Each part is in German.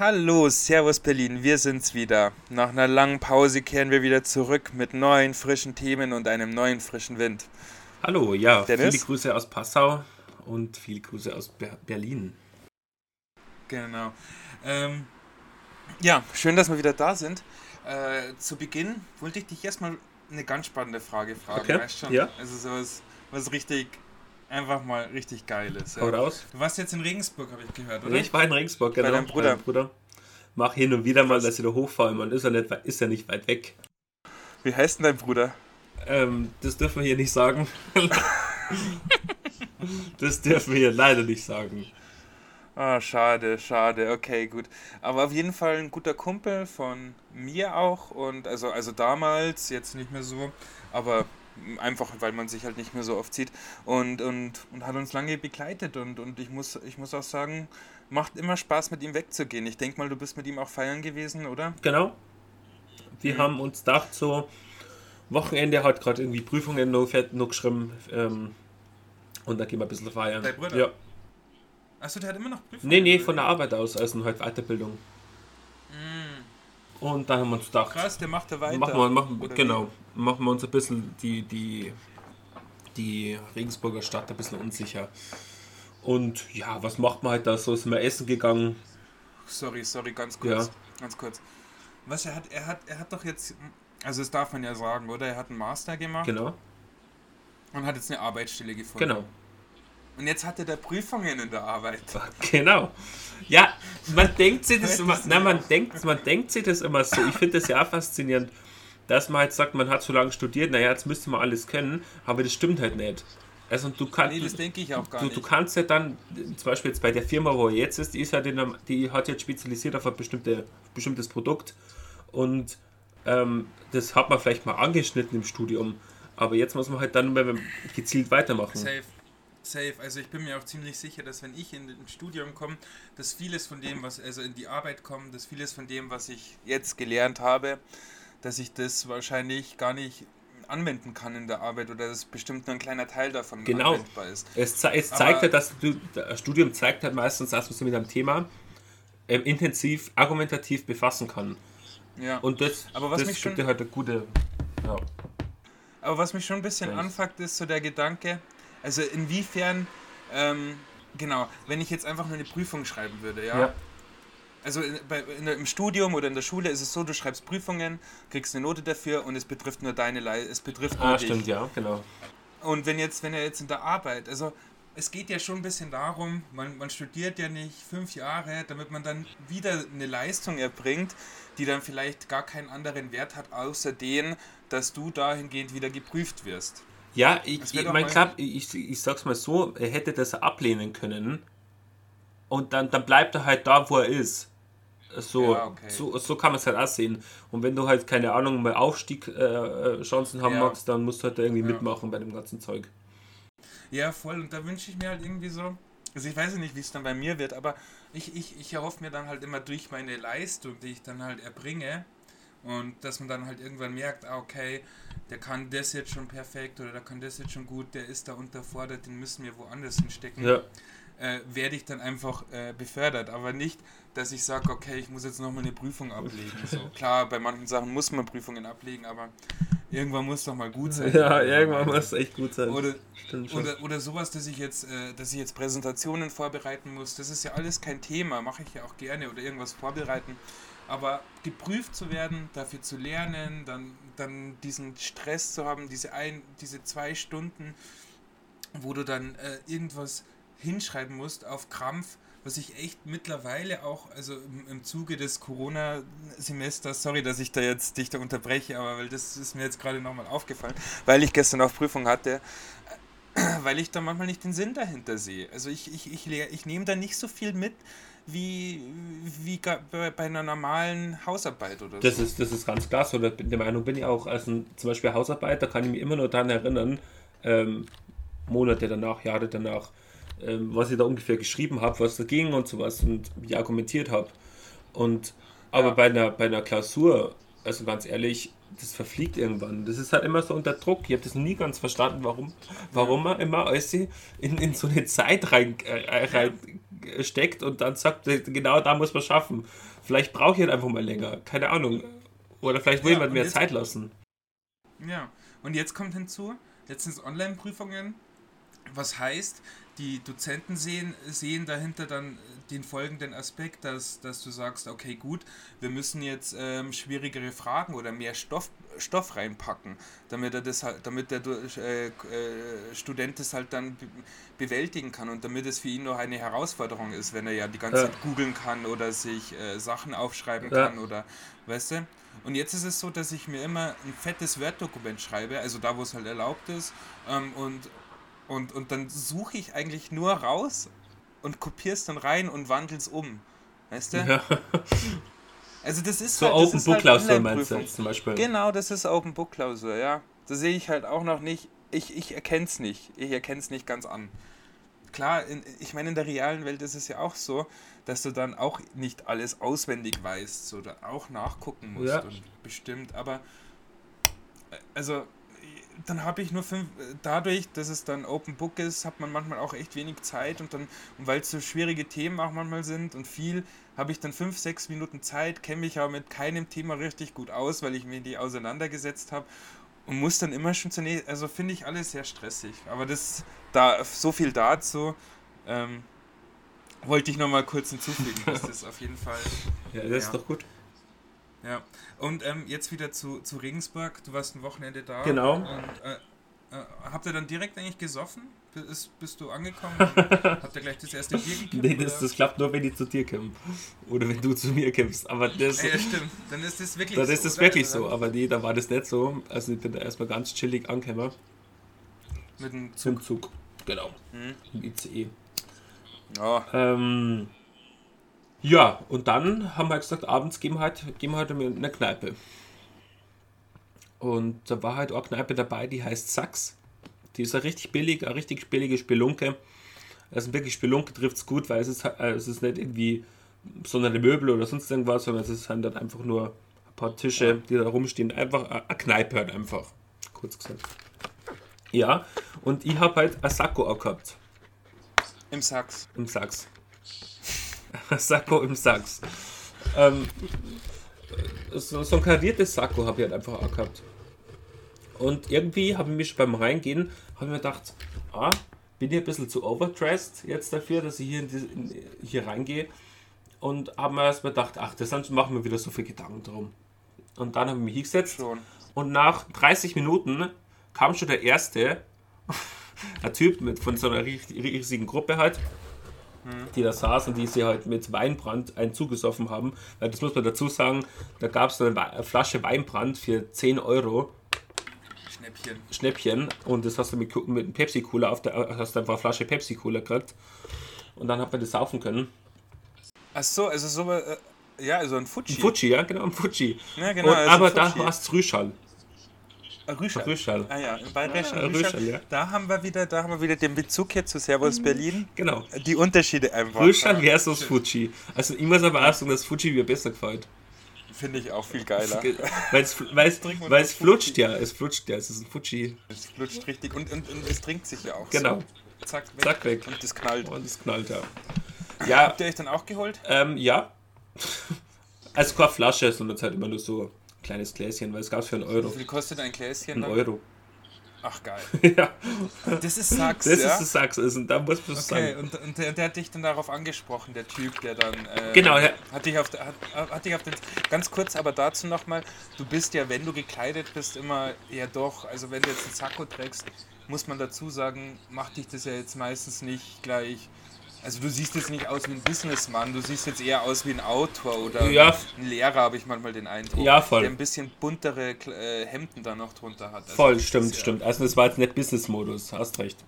Hallo, Servus Berlin, wir sind's wieder. Nach einer langen Pause kehren wir wieder zurück mit neuen frischen Themen und einem neuen frischen Wind. Hallo, ja, Dennis? viele Grüße aus Passau und viele Grüße aus Ber Berlin. Genau. Ähm, ja, schön, dass wir wieder da sind. Äh, zu Beginn wollte ich dich erstmal eine ganz spannende Frage fragen. Okay, Weißt schon? ja. Also sowas, was richtig, einfach mal richtig geil ist. Ja. raus. Du warst jetzt in Regensburg, habe ich gehört, oder? Ich war in Regensburg, genau. deinem Bruder. Bei Bruder. Mach hin und wieder mal, dass ich da hochfahre. Man ist ja nicht, weit- ist ja nicht weit weg. Wie heißt denn dein Bruder? Ähm, das dürfen wir hier nicht sagen. das dürfen wir hier leider nicht sagen. Ah, schade, schade. Okay, gut. Aber auf jeden Fall ein guter Kumpel von mir auch und also also damals jetzt nicht mehr so, aber einfach weil man sich halt nicht mehr so oft sieht und und und hat uns lange begleitet und und ich muss ich muss auch sagen, macht immer Spaß mit ihm wegzugehen. Ich denke mal, du bist mit ihm auch feiern gewesen, oder? Genau. Wir Mhm. haben uns gedacht, so Wochenende hat gerade irgendwie Prüfungen noch, noch geschrieben. Ähm, und da gehen wir ein bisschen feiern. Dein Bruder? Ja. Achso, der hat immer noch Prüfungen. Nee, nee, von der Arbeit aus, also halt Weiterbildung. Und da haben wir uns gedacht, krass, der macht da weiter. machen wir, machen, genau, machen wir uns ein bisschen die, die, die Regensburger Stadt ein bisschen unsicher. Und ja, was macht man halt da so? Sind wir essen gegangen? Sorry, sorry, ganz kurz. Ja. Ganz kurz. Was er hat, er hat, er hat doch jetzt, also das darf man ja sagen, oder? Er hat einen Master gemacht Genau, und hat jetzt eine Arbeitsstelle gefunden. genau. Und jetzt hat er da Prüfungen in der Arbeit. Genau. Ja, man denkt sich das immer, nein, man denkt, man denkt sich das immer so. Ich finde das ja auch faszinierend, dass man halt sagt, man hat so lange studiert, naja, jetzt müsste man alles können, aber das stimmt halt nicht. Also du kannst, Nee, das denke ich auch gar du, nicht. du kannst ja dann, zum Beispiel jetzt bei der Firma, wo er jetzt ist, die ist halt in die hat jetzt spezialisiert auf ein bestimmte, bestimmtes Produkt und ähm, das hat man vielleicht mal angeschnitten im Studium, aber jetzt muss man halt dann mal gezielt weitermachen. Safe. Safe. Also ich bin mir auch ziemlich sicher, dass wenn ich in ein Studium komme, dass vieles von dem, was also in die Arbeit kommt, dass vieles von dem, was ich jetzt gelernt habe, dass ich das wahrscheinlich gar nicht anwenden kann in der Arbeit oder dass bestimmt nur ein kleiner Teil davon Genau. anwendbar ist. Es, ze es zeigt halt, dass du, das Studium zeigt halt meistens, dass man sich mit einem Thema ähm, intensiv, argumentativ befassen kann. Ja. Und das, Aber was das mich schon- gibt dir halt eine gute. Ja. Aber was mich schon ein bisschen Weiß. anfuckt, ist so der Gedanke, also inwiefern, ähm, genau, wenn ich jetzt einfach nur eine Prüfung schreiben würde, ja. Ja. Also in, bei, in, im Studium oder in der Schule ist es so, du schreibst Prüfungen, kriegst eine Note dafür und es betrifft nur deine Leistung, es betrifft nur Ah, dich. stimmt, ja, genau. Und wenn jetzt, wenn er jetzt in der Arbeit, also es geht ja schon ein bisschen darum, man, man studiert ja nicht fünf Jahre, damit man dann wieder eine Leistung erbringt, die dann vielleicht gar keinen anderen Wert hat, außer den, dass du dahingehend wieder geprüft wirst. Ja, ich, mein, klar, ich, ich sag's mal so, er hätte das ablehnen können. Und dann, dann bleibt er halt da, wo er ist. So, Ja, okay. so, so kann man es halt auch sehen. Und wenn du halt, keine Ahnung, mal Aufstieg-Chancen äh, haben Ja. magst, dann musst du halt da irgendwie Ja. mitmachen bei dem ganzen Zeug. Ja, voll. Und da wünsche ich mir halt irgendwie so. Also ich weiß nicht, wie es dann bei mir wird, aber ich, ich, ich erhoffe mir dann halt immer durch meine Leistung, die ich dann halt erbringe, und dass man dann halt irgendwann merkt, ah, okay, der kann das jetzt schon perfekt oder der kann das jetzt schon gut, der ist da unterfordert, den müssen wir woanders hinstecken. Ja. Äh, werde ich dann einfach äh, befördert, aber nicht, dass ich sage, okay, ich muss jetzt nochmal eine Prüfung ablegen. So, klar, bei manchen Sachen muss man Prüfungen ablegen, aber irgendwann muss doch mal gut sein. Ja, irgendwann muss es echt gut sein. Oder, oder, oder sowas, dass ich jetzt, äh, dass ich jetzt Präsentationen vorbereiten muss, das ist ja alles kein Thema, mache ich ja auch gerne oder irgendwas vorbereiten. Aber geprüft zu werden, dafür zu lernen, dann, dann diesen Stress zu haben, diese ein, diese zwei Stunden, wo du dann äh, irgendwas hinschreiben musst auf Krampf, was ich echt mittlerweile auch, also im, im Zuge des Corona-Semesters, sorry, dass ich da jetzt dich da unterbreche, aber weil das ist mir jetzt gerade nochmal aufgefallen, weil ich gestern auch Prüfung hatte, weil ich da manchmal nicht den Sinn dahinter sehe. Also ich, ich, ich, ich nehme da nicht so viel mit wie, wie bei, einer normalen Hausarbeit oder Das so. ist, das ist ganz klar so, der Meinung bin ich auch. Also zum Beispiel Hausarbeit, da kann ich mich immer nur daran erinnern, ähm, Monate danach, Jahre danach, ähm, was ich da ungefähr geschrieben habe, was da ging und sowas und wie ich argumentiert habe. Und aber Ja. bei, einer, bei einer Klausur, also ganz ehrlich, das verfliegt irgendwann. Das ist halt immer so unter Druck. Ich habe das nie ganz verstanden, warum, warum man immer alles in, in so eine Zeit rein, äh, rein steckt und dann sagt, genau da muss man schaffen. Vielleicht brauche ich halt einfach mal länger. Keine Ahnung. Oder vielleicht will ja, jemand mehr Zeit lassen. Ja, und jetzt kommt hinzu, jetzt sind es Online-Prüfungen, was heißt, die Dozenten sehen, sehen dahinter dann den folgenden Aspekt, dass, dass du sagst, okay, gut, wir müssen jetzt ähm, schwierigere Fragen oder mehr Stoff, Stoff reinpacken, damit er das halt, damit der äh, äh, Student das halt dann be bewältigen kann und damit es für ihn noch eine Herausforderung ist, wenn er ja die ganze ja. Zeit googeln kann oder sich äh, Sachen aufschreiben ja. kann oder weißt du? Und jetzt ist es so, dass ich mir immer ein fettes Word-Dokument schreibe, also da, wo es halt erlaubt ist, ähm, und, und, und dann suche ich eigentlich nur raus und kopiere es dann rein und wandle es um. Weißt du? Ja. Also das ist so halt, Open Book Klausur halt meinst du jetzt zum Beispiel? Genau, das ist Open Book Klausur, ja. Da sehe ich halt auch noch nicht, ich, ich erkenne es nicht. Ich erkenne es nicht ganz an. Klar, in, ich meine, in der realen Welt ist es ja auch so, dass du dann auch nicht alles auswendig weißt oder auch nachgucken musst ja. und bestimmt, aber äh, also dann habe ich nur fünf, dadurch, dass es dann Open Book ist, hat man manchmal auch echt wenig Zeit und dann, und weil es so schwierige Themen auch manchmal sind und viel, habe ich dann fünf, sechs Minuten Zeit, kenne mich aber mit keinem Thema richtig gut aus, weil ich mir die auseinandergesetzt habe und muss dann immer schon zunächst, also finde ich alles sehr stressig. Aber das, da, so viel dazu, ähm, wollte ich nochmal kurz hinzufügen, das ist auf jeden Fall. Ja, das ja. ist doch gut. Ja, und ähm, jetzt wieder zu, zu Regensburg. Du warst ein Wochenende da. Genau. Und, äh, äh, habt ihr dann direkt eigentlich gesoffen? Bist, bist du angekommen? habt ihr gleich das erste Bier gekippt? Nee, das, das, klappt nur, wenn ich zu dir komme. Oder wenn du zu mir kommst. Aber das, ja, stimmt. Dann ist das wirklich dann so. Dann ist das wirklich so. Aber nee, da war das nicht so. Also ich bin da erstmal ganz chillig angekommen. Mit dem Zug? Mit dem Zug, genau. Hm. Im ICE. Ja. Ähm, ja, und dann haben wir gesagt, abends gehen wir halt, gehen wir halt in eine Kneipe. Und da war halt auch eine Kneipe dabei, die heißt Sachs. Die ist ja richtig billig, eine richtig billige Spelunke. Also wirklich Spelunke trifft es gut, weil es ist, äh, es ist nicht irgendwie besondere Möbel oder sonst irgendwas, sondern es ist halt dann einfach nur ein paar Tische, die da rumstehen. Einfach eine Kneipe halt einfach, kurz gesagt. Ja, und ich habe halt ein Sakko auch gehabt. Im Sachs. Im Sachs. Sakko im Sachs. Ähm, so, so, ein kariertes Sakko habe ich halt einfach auch gehabt. Und irgendwie habe ich mich beim Reingehen, habe ich mir gedacht, ah, bin ich ein bisschen zu overdressed jetzt dafür, dass ich hier, in die, in, hier reingehe. Und habe mir erstmal gedacht, ach, das machen wir wieder so viel Gedanken drum. Und dann habe ich mich hingesetzt. Schon. Und nach 30 Minuten kam schon der erste, ein Typ mit, von so einer riesigen Gruppe halt, die da saßen, die sie halt mit Weinbrand einen zugesoffen haben. Weil das muss man dazu sagen, da gab es eine Flasche Weinbrand für 10 Euro. Schnäppchen. Schnäppchen. Und das hast du mit, mit einem Pepsi-Cola auf der, hast du einfach eine Flasche Pepsi-Cola gekriegt. Und dann hat man das saufen können. Ach so, also so, äh, ja, also ein Fuji. Ein Fuji, ja, genau, ein Fuji. Ja, genau, Und, also aber da war es Rüschall. Rüschel. Rüschel. Ah ja, im bayerischen ja, Rüschel. Rüschel, ja. Da haben wir wieder, da haben wir wieder den Bezug hier zu Servus mhm. Berlin. Genau. Die Unterschiede einfach. Rüschel versus Fuji. Also ich muss aber auch sagen, dass Fuji mir besser gefällt. Finde ich auch viel geiler. Weil es, es, es flutscht ja, es flutscht ja, es ist ein Fuji. Es flutscht richtig und, und, und es trinkt sich ja auch. Genau. So. Zack, weg. Zack, weg. Und das knallt. Und das knallt, ja. ja. Habt ihr euch dann auch geholt? Ähm, ja. Also keine Flasche, sondern halt immer nur so kleines Gläschen, weil es gab es für einen Euro. Wie viel kostet ein Gläschen? Ein Euro. Ach geil. ja. Das ist Sachs, Das ja? ist das Sachs, also, da muss man okay, sagen. und, und der, der, hat dich dann darauf angesprochen, der Typ, der dann... Äh, genau, ja. Hat dich auf, hat, hat dich auf den... Ganz kurz, aber dazu nochmal, du bist ja, wenn du gekleidet bist, immer eher doch, also wenn du jetzt einen Sakko trägst, muss man dazu sagen, macht dich das ja jetzt meistens nicht gleich also du siehst jetzt nicht aus wie ein Businessmann, du siehst jetzt eher aus wie ein Autor oder ja. ein Lehrer, habe ich manchmal den Eindruck. Ja, voll. Der ein bisschen buntere äh, Hemden da noch drunter hat. Also voll, stimmt, stimmt. Also das war jetzt nicht Business-Modus, hast recht.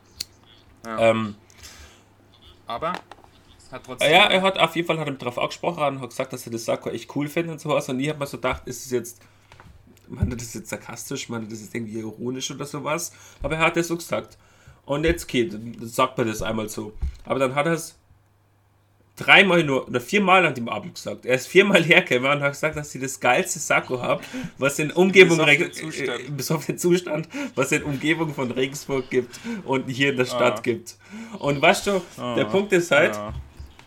Ja. Ähm, Aber hat trotzdem... Ja, er hat auf jeden Fall hat ihm darauf angesprochen und hat gesagt, dass er das Sakko echt cool findet und sowas. Und ich habe mir so gedacht, ist es jetzt... Man das jetzt sarkastisch, man das jetzt irgendwie ironisch oder sowas. Aber er hat es so gesagt. Und jetzt geht, sagt man das einmal so. Aber dann hat er es dreimal nur oder viermal an dem Abend gesagt. Er ist viermal hergekommen und hat gesagt, dass sie das geilste Sakko haben, was in Umgebung bis auf den Zustand, was in Umgebung von Regensburg gibt und hier in der Stadt ah. gibt. Und weißt du, ah. der Punkt ist halt, ja.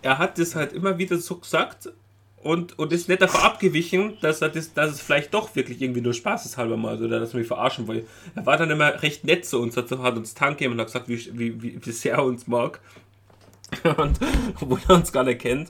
er hat das halt immer wieder so gesagt und, und ist nicht davon abgewichen, dass, er das, dass es vielleicht doch wirklich irgendwie nur spaßeshalber mal oder dass wir mich verarschen wollen. Er war dann immer recht nett zu uns, hat, hat uns Tank gegeben und hat gesagt, wie, wie, wie sehr er uns mag. und obwohl er uns gar nicht kennt.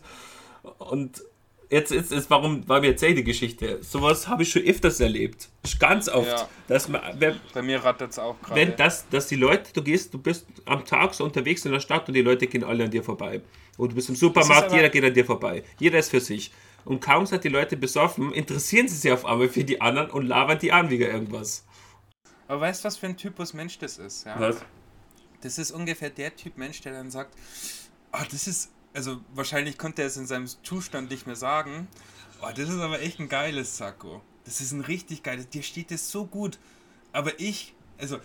Und jetzt ist es, warum, warum erzähle die Geschichte? Sowas habe ich schon öfters erlebt. Ganz oft. Ja. Dass man, wer, Bei mir rattert es auch gerade. Wenn das, dass die Leute, du gehst, du bist am Tag so unterwegs in der Stadt und die Leute gehen alle an dir vorbei. Und du bist im Supermarkt, jeder geht an dir vorbei. Jeder ist für sich. Und kaum sind die Leute besoffen, interessieren sie sich auf einmal für die anderen und labern die an wegen irgendwas. Aber weißt du, was für ein Typus Mensch das ist? Ja? Was? Das ist ungefähr der Typ Mensch, der dann sagt, oh, das ist, also wahrscheinlich konnte er es in seinem Zustand nicht mehr sagen, oh, das ist aber echt ein geiles Sakko. Das ist ein richtig geiles, dir steht das so gut. Aber ich, also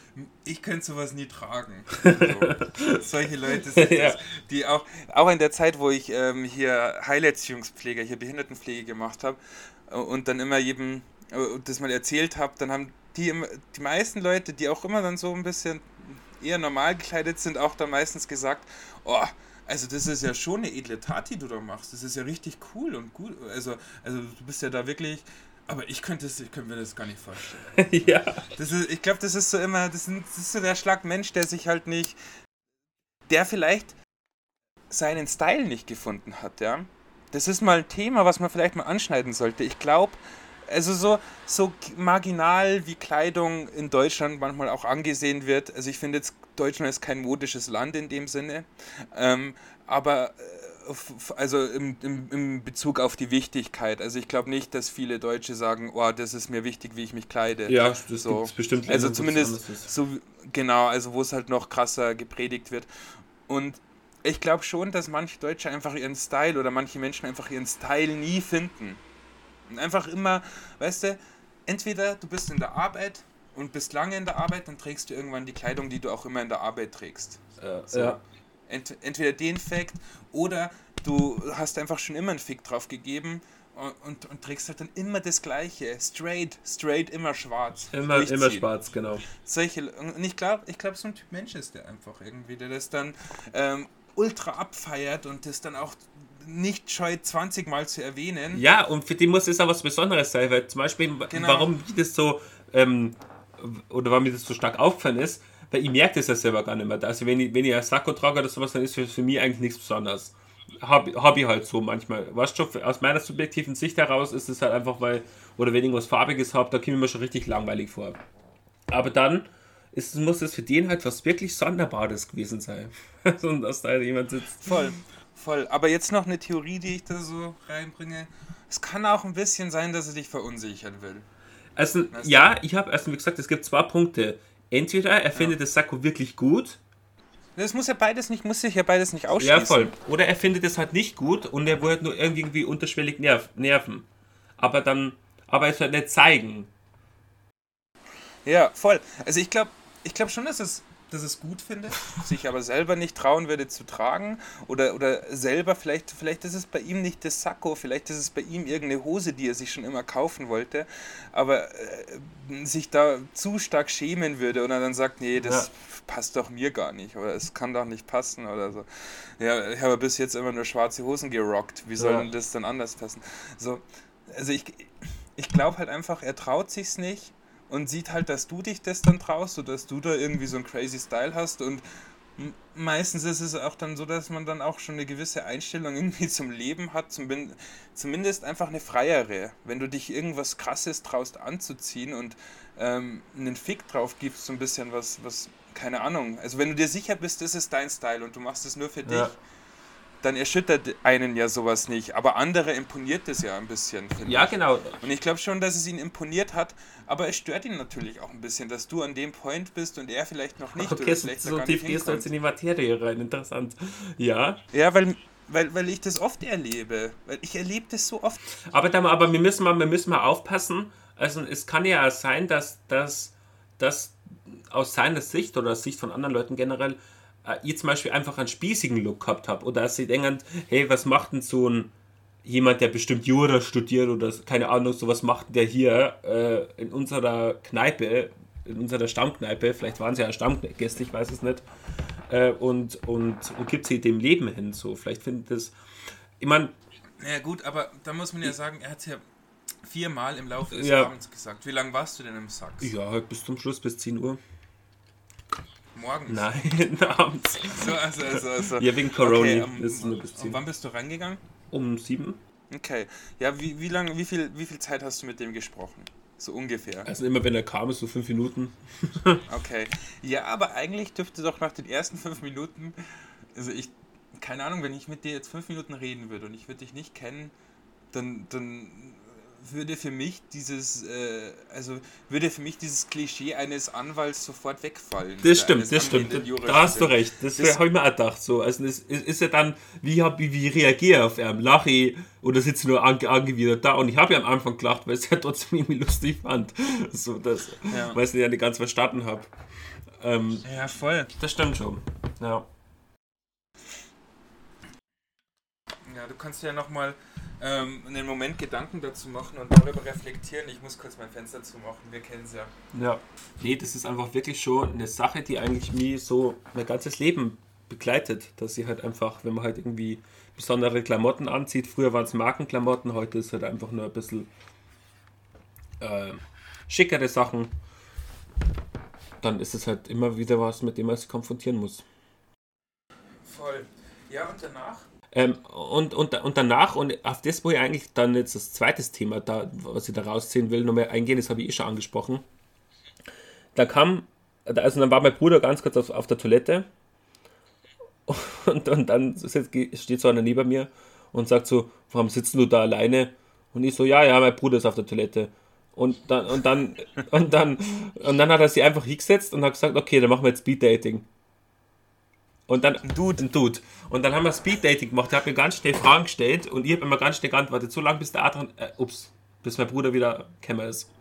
ich könnte sowas nie tragen. Also, solche Leute sind ja. das, die auch, auch in der Zeit, wo ich ähm, hier Heilerziehungspfleger, hier Behindertenpflege gemacht habe äh, und dann immer jedem äh, das mal erzählt habe, dann haben die, die meisten Leute, die auch immer dann so ein bisschen eher normal gekleidet sind, auch dann meistens gesagt, oh, also das ist ja schon eine edle Tat, die du da machst. Das ist ja richtig cool und gut. Also, also du bist ja da wirklich. Aber ich könnte, ich könnte mir das gar nicht vorstellen. ja. Das ist, ich glaube, das ist so immer, das, sind, das ist so der Schlag Mensch, der sich halt nicht, der vielleicht seinen Style nicht gefunden hat, ja. Das ist mal ein Thema, was man vielleicht mal anschneiden sollte. Ich glaube, also so, so marginal wie Kleidung in Deutschland manchmal auch angesehen wird. Also ich finde jetzt, Deutschland ist kein modisches Land in dem Sinne. Ähm, aber äh, also im, im, im Bezug auf die Wichtigkeit. Also ich glaube nicht, dass viele Deutsche sagen, oh, das ist mir wichtig, wie ich mich kleide. Ja, das so. ist bestimmt. Also zumindest so genau, also wo es halt noch krasser gepredigt wird. Und ich glaube schon, dass manche Deutsche einfach ihren Style oder manche Menschen einfach ihren Style nie finden. Und einfach immer, weißt du, entweder du bist in der Arbeit und bist lange in der Arbeit, dann trägst du irgendwann die Kleidung, die du auch immer in der Arbeit trägst. Äh, so. Ja. Ent, entweder den Fakt oder du hast einfach schon immer einen Fick drauf gegeben und, und, und, trägst halt dann immer das Gleiche. Straight, straight, immer schwarz. Immer, immer schwarz, genau. Solche, und ich glaube, ich glaub, so ein Typ Mensch ist der einfach irgendwie, der das dann ähm, ultra abfeiert und das dann auch nicht scheut, 20 Mal zu erwähnen. Ja, und für die muss es auch was Besonderes sein, weil zum Beispiel, genau. warum das so, ähm, oder warum mir das so stark auffallen ist, weil ich merke das ja selber gar nicht mehr. Also wenn ich, wenn ich ein Sakko trage oder sowas, dann ist für, für mich eigentlich nichts Besonderes. Habe hab ich halt so manchmal. Weißt du, aus meiner subjektiven Sicht heraus ist es halt einfach, weil, oder wenn ich irgendwas Farbiges habe, da komme ich mir schon richtig langweilig vor. Aber dann ist, muss es für den halt was wirklich Sonderbares gewesen sein. und dass da jemand sitzt. Voll voll. Aber jetzt noch eine Theorie, die ich da so reinbringe. Es kann auch ein bisschen sein, dass er dich verunsichern will. Also, weißt ja, ich habe erst wie gesagt, es gibt zwei Punkte. Entweder er ja. findet das Sakko wirklich gut. Das muss ja beides nicht, muss sich ja beides nicht ausschließen. Ja, voll. Oder er findet es halt nicht gut und er wollte nur irgendwie unterschwellig nerv nerven. Aber dann, aber es halt nicht zeigen. Ja, voll. Also ich glaube, ich glaube schon, dass es dass es gut findet, sich aber selber nicht trauen würde zu tragen oder, oder selber, vielleicht, vielleicht ist es bei ihm nicht das Sakko, vielleicht ist es bei ihm irgendeine Hose, die er sich schon immer kaufen wollte, aber äh, sich da zu stark schämen würde und er dann sagt, nee, das ja. passt doch mir gar nicht oder es kann doch nicht passen oder so. Ja, ich habe bis jetzt immer nur schwarze Hosen gerockt, wie soll ja. denn das dann anders passen? So, also ich, ich glaube halt einfach, er traut sich's nicht und sieht halt, dass du dich das dann traust oder dass du da irgendwie so einen crazy Style hast und meistens ist es auch dann so, dass man dann auch schon eine gewisse Einstellung irgendwie zum Leben hat, zumindest einfach eine freiere. Wenn du dich irgendwas krasses traust anzuziehen und ähm, einen Fick drauf gibst, so ein bisschen was, was, keine Ahnung. Also wenn du dir sicher bist, das ist dein Style und du machst es nur für ja. dich, dann erschüttert einen ja sowas nicht. Aber andere imponiert das ja ein bisschen, Ja, ich. genau. Und ich glaube schon, dass es ihn imponiert hat, aber es stört ihn natürlich auch ein bisschen, dass du an dem Point bist und er vielleicht noch nicht. Okay, oder vielleicht so tief gehst du jetzt in die Materie rein, interessant. Ja. Ja, weil, weil, weil ich das oft erlebe. Weil ich erlebe das so oft. Aber, dann, aber wir, müssen mal, wir müssen mal aufpassen. Also es kann ja sein, dass, dass, dass aus seiner Sicht oder aus Sicht von anderen Leuten generell ihr zum Beispiel einfach einen spießigen Look gehabt habt oder dass sie denken, hey, was macht denn so ein jemand, der bestimmt Jura studiert oder keine Ahnung, sowas macht der hier äh, in unserer Kneipe, in unserer Stammkneipe, vielleicht waren sie ja Stammgäste, ich weiß es nicht, äh, und, und, und gibt sie dem Leben hin. So, vielleicht findet das. Ich meine. Ja, gut, aber da muss man ja sagen, er hat ja viermal im Laufe des Ja. Abends gesagt. Wie lange warst du denn im Sachs? Ja, bis zum Schluss, bis 10 Uhr. Morgens? Nein, abends. So, also, also, also. Ja, wegen Corona Okay, ähm, ist es nur bis und 10. wann bist du reingegangen? Um 7. Okay. Ja, wie, wie lange, wie viel, wie viel Zeit hast du mit dem gesprochen? So ungefähr. Also immer wenn er kam, ist so 5 Minuten. Okay. Ja, aber eigentlich dürfte doch nach den ersten fünf Minuten, also ich, keine Ahnung, wenn ich mit dir jetzt fünf Minuten reden würde und ich würde dich nicht kennen, dann, dann würde für mich dieses, äh, also würde für mich dieses Klischee eines Anwalts sofort wegfallen. Das stimmt, das stimmt. Da hast du recht. Das, Das- habe ich mir auch gedacht. So. Also es ist, ist ja dann, wie, hab, wie, wie reagiere ich auf ihn? Lache ich oder sitze ich nur ange, angewidert da? Und ich habe ja am Anfang gelacht, weil ich es ja trotzdem irgendwie lustig fand. So, das, Ja. Weil ich es ja nicht ganz verstanden habe. Ähm, Ja, voll. das stimmt schon. Ja. Ja, du kannst ja nochmal ähm, einen Moment Gedanken dazu machen und darüber reflektieren. Ich muss kurz mein Fenster zumachen, wir kennen es ja. Ja. Nee, das ist einfach wirklich schon eine Sache, die eigentlich mich so mein ganzes Leben begleitet. Dass sie halt einfach, wenn man halt irgendwie besondere Klamotten anzieht, früher waren es Markenklamotten, heute ist halt einfach nur ein bisschen äh, schickere Sachen. Dann ist es halt immer wieder was, mit dem man sich konfrontieren muss. Voll. Ja, und danach? Ähm, und, und, und danach, und auf das, wo ich eigentlich dann jetzt das zweite Thema, da, was ich da rausziehen will, nochmal eingehen, das habe ich eh schon angesprochen. Da kam, also dann war mein Bruder ganz kurz auf, auf der Toilette und, und dann steht so einer neben mir und sagt so, warum sitzt du da alleine? Und ich so, ja, ja, mein Bruder ist auf der Toilette. Und dann, und dann, und dann, und dann hat er sich einfach hingesetzt und hat gesagt, okay, dann machen wir jetzt Speed Dating. Und dann, ein Dude, ein Dude. Und dann haben wir Speed Dating gemacht. Er hat mir ganz schnell Fragen gestellt und ich habe immer ganz schnell geantwortet. So lange bis der Adrian, äh, ups, bis mein Bruder wieder Kämmer ist.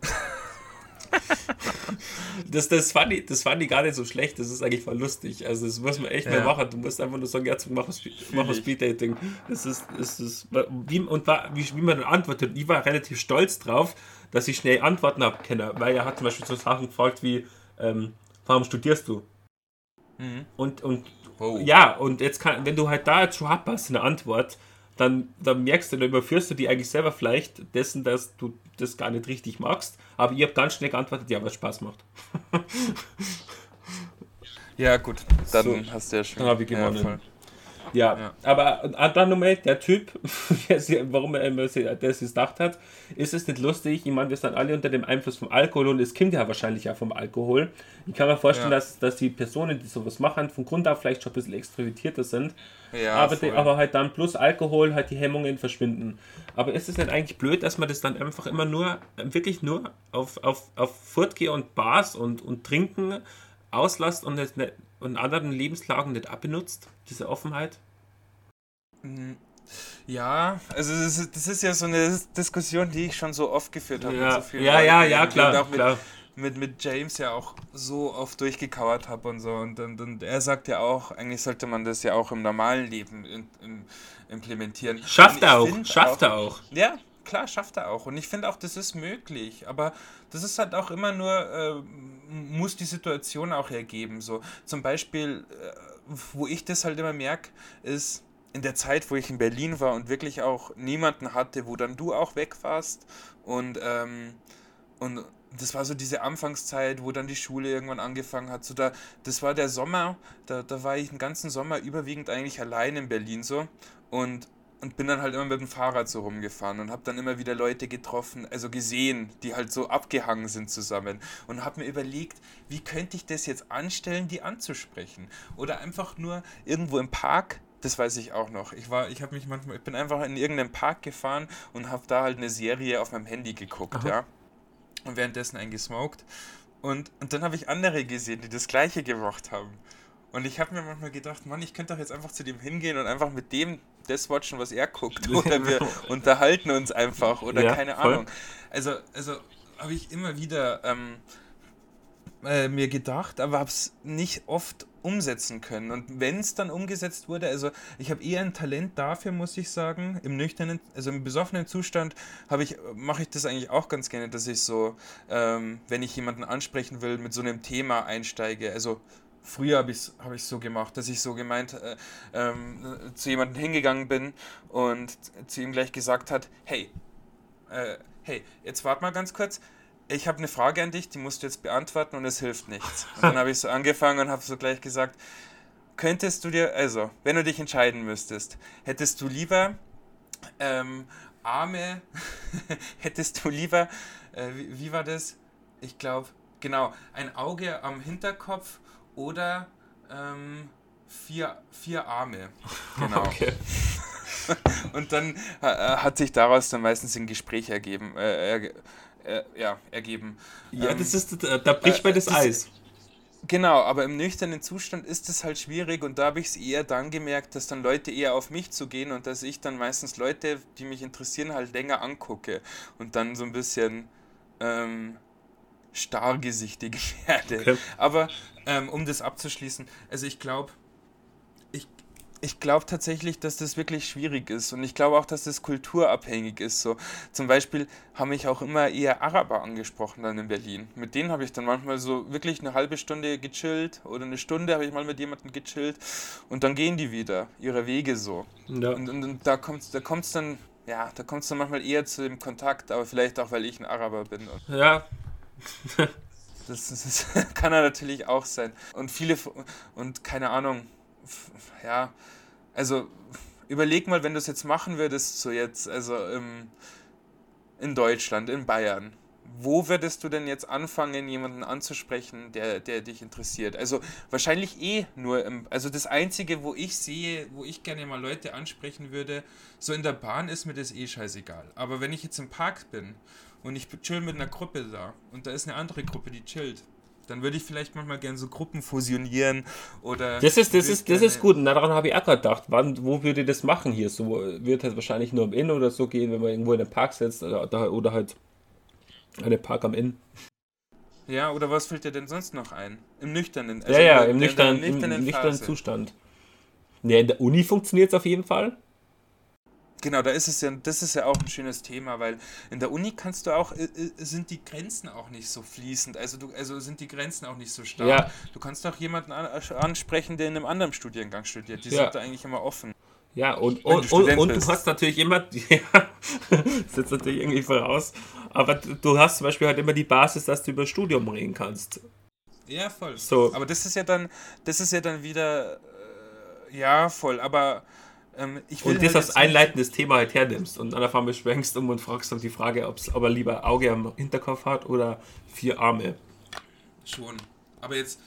das, das, fand ich, das fand ich gar nicht so schlecht. Das ist eigentlich voll lustig. Also, das muss man echt Ja. mal machen. Du musst einfach nur sagen, jetzt machen wir Speed, ich. Dating. Das ist, das ist, wie, und war, wie, wie man dann antwortet. Ich war relativ stolz drauf, dass ich schnell Antworten habe können. Weil er hat zum Beispiel so Sachen gefragt wie, ähm, warum studierst du? Mhm. Und, und Wow. ja, und jetzt kann, wenn du halt da jetzt schon happerst eine Antwort, dann, dann merkst du, dann überführst du die eigentlich selber vielleicht dessen, dass du das gar nicht richtig magst. Aber ich habe ganz schnell geantwortet, ja, was Spaß macht. Ja, gut, dann So. hast du ja schon. Dann hab ich gewonnen. Ja. Ja, Ja. aber äh, nochmal, der Typ, der sich- warum er sich gedacht hat, ist es nicht lustig. Ich meine, wir sind alle unter dem Einfluss vom Alkohol und es kommt ja wahrscheinlich auch vom Alkohol. Ich kann mir vorstellen, Ja. dass, dass die Personen, die sowas machen, von Grund auf vielleicht schon ein bisschen extrovertierter sind. Ja, aber, die, aber halt dann plus Alkohol halt die Hemmungen verschwinden. Aber ist es nicht eigentlich blöd, dass man das dann einfach immer nur, wirklich nur auf, auf, auf Furtgehe und Bars und, und Trinken auslasst und, nicht, und anderen Lebenslagen nicht abbenutzt, diese Offenheit? Mhm. Ja, also das ist, das ist ja so eine Diskussion, die ich schon so oft geführt habe. Ja, so ja, ja, ja, klar, auch mit, klar. Mit, mit James ja auch so oft durchgekauert habe und so. Und, und, und er sagt ja auch, eigentlich sollte man das ja auch im normalen Leben in, in, implementieren. Schafft er auch, schafft er auch. Ja, klar, schafft er auch. Und ich finde auch, das ist möglich. Aber das ist halt auch immer nur, äh, muss die Situation auch ergeben. So zum Beispiel, äh, wo ich das halt immer merke, ist in der Zeit, wo ich in Berlin war und wirklich auch niemanden hatte, wo dann du auch weg warst. Und, ähm, und das war so diese Anfangszeit, wo dann die Schule irgendwann angefangen hat. So da, das war der Sommer, da, da war ich den ganzen Sommer überwiegend eigentlich allein in Berlin so. Und und bin dann halt immer mit dem Fahrrad so rumgefahren und habe dann immer wieder Leute getroffen, also gesehen, die halt so abgehangen sind zusammen und habe mir überlegt, wie könnte ich das jetzt anstellen, die anzusprechen oder einfach nur irgendwo im Park. Das weiß ich auch noch. Ich war, ich habe mich manchmal, ich bin einfach in irgendeinen Park gefahren und habe da halt eine Serie auf meinem Handy geguckt, Aha. ja. Und währenddessen eingesmoked. Und, und dann habe ich andere gesehen, die das Gleiche gemacht haben. Und ich habe mir manchmal gedacht, Mann, ich könnte doch jetzt einfach zu dem hingehen und einfach mit dem das watchen, was er guckt. Oder wir unterhalten uns einfach oder Ja, keine voll. Ahnung. Also, also habe ich immer wieder ähm, äh, mir gedacht, aber habe es nicht oft umsetzen können. Und wenn es dann umgesetzt wurde, also ich habe eher ein Talent dafür, muss ich sagen. Im nüchternen, also im besoffenen Zustand habe ich, mache ich das eigentlich auch ganz gerne, dass ich so, ähm, wenn ich jemanden ansprechen will, mit so einem Thema einsteige. Also früher habe ich es hab so gemacht, dass ich so gemeint äh, ähm, zu jemandem hingegangen bin und zu ihm gleich gesagt hat, hey, äh, hey, jetzt warte mal ganz kurz, ich habe eine Frage an dich, die musst du jetzt beantworten und es hilft nichts. Und dann habe ich so angefangen und habe so gleich gesagt, könntest du dir, also, wenn du dich entscheiden müsstest, hättest du lieber ähm, Arme, hättest du lieber, äh, wie, wie, war das? Ich glaube, genau, ein Auge am Hinterkopf oder ähm, vier, vier Arme. Genau. Okay. Und dann äh, hat sich daraus dann meistens ein Gespräch ergeben. Äh, äh, ja, ergeben. Ja, ähm, das ist, da bricht äh, man das, das Eis. Genau, aber im nüchternen Zustand ist es halt schwierig und da habe ich es eher dann gemerkt, dass dann Leute eher auf mich zugehen und dass ich dann meistens Leute, die mich interessieren, halt länger angucke und dann so ein bisschen ähm, starrgesichtig werde. Okay. Aber ähm, um das abzuschließen, also ich glaube, ich glaube tatsächlich, dass das wirklich schwierig ist und ich glaube auch, dass das kulturabhängig ist. So zum Beispiel haben mich auch immer eher Araber angesprochen dann in Berlin. Mit denen habe ich dann manchmal so wirklich eine halbe Stunde gechillt oder eine Stunde habe ich mal mit jemandem gechillt und dann gehen die wieder ihre Wege so. Ja. Und, und, und da kommt da kommt's dann ja, da kommt es dann manchmal eher zu dem Kontakt, aber vielleicht auch, weil ich ein Araber bin. Ja. das, das, das kann er natürlich auch sein. Und viele, und keine Ahnung, ja, also überleg mal, wenn du es jetzt machen würdest, so jetzt, also im, in Deutschland, in Bayern, wo würdest du denn jetzt anfangen, jemanden anzusprechen, der, der dich interessiert? Also wahrscheinlich eh nur im, also das Einzige, wo ich sehe, wo ich gerne mal Leute ansprechen würde, so in der Bahn ist mir das eh scheißegal. Aber wenn ich jetzt im Park bin und ich chill mit einer Gruppe da und da ist eine andere Gruppe, die chillt, dann würde ich vielleicht manchmal gerne so Gruppen fusionieren oder. Das ist, das ist, das ist gut. Und daran habe ich auch gedacht. Wann, wo würde ich das machen hier? So wird halt wahrscheinlich nur im Inn oder so gehen, wenn man irgendwo in den Park setzt oder, oder halt eine Park am Inn. Ja, oder was fällt dir denn sonst noch ein? Im nüchternen. Also ja, ja, im, nüchternen, nüchternen, im nüchternen Zustand. Ja, in der Uni funktioniert es auf jeden Fall. Genau, da ist es ja, das ist ja auch ein schönes Thema, weil in der Uni kannst du auch, äh, äh, sind die Grenzen auch nicht so fließend, also du, also sind die Grenzen auch nicht so stark. Ja. Du kannst auch jemanden ansprechen, der in einem anderen Studiengang studiert. Die ja. sind da eigentlich immer offen. Ja, und, und, du, und, und du hast natürlich immer, ja, setzt natürlich irgendwie voraus, aber du hast zum Beispiel halt immer die Basis, dass du über Studium reden kannst. Ja, voll. So. Aber das ist ja dann, das ist ja dann wieder, äh, ja, voll, aber ähm, und das halt als einleitendes Thema halt hernimmst und an der Farbe schwenkst um und fragst dann die Frage, ob er lieber Auge am Hinterkopf hat oder vier Arme. Schon. Aber jetzt,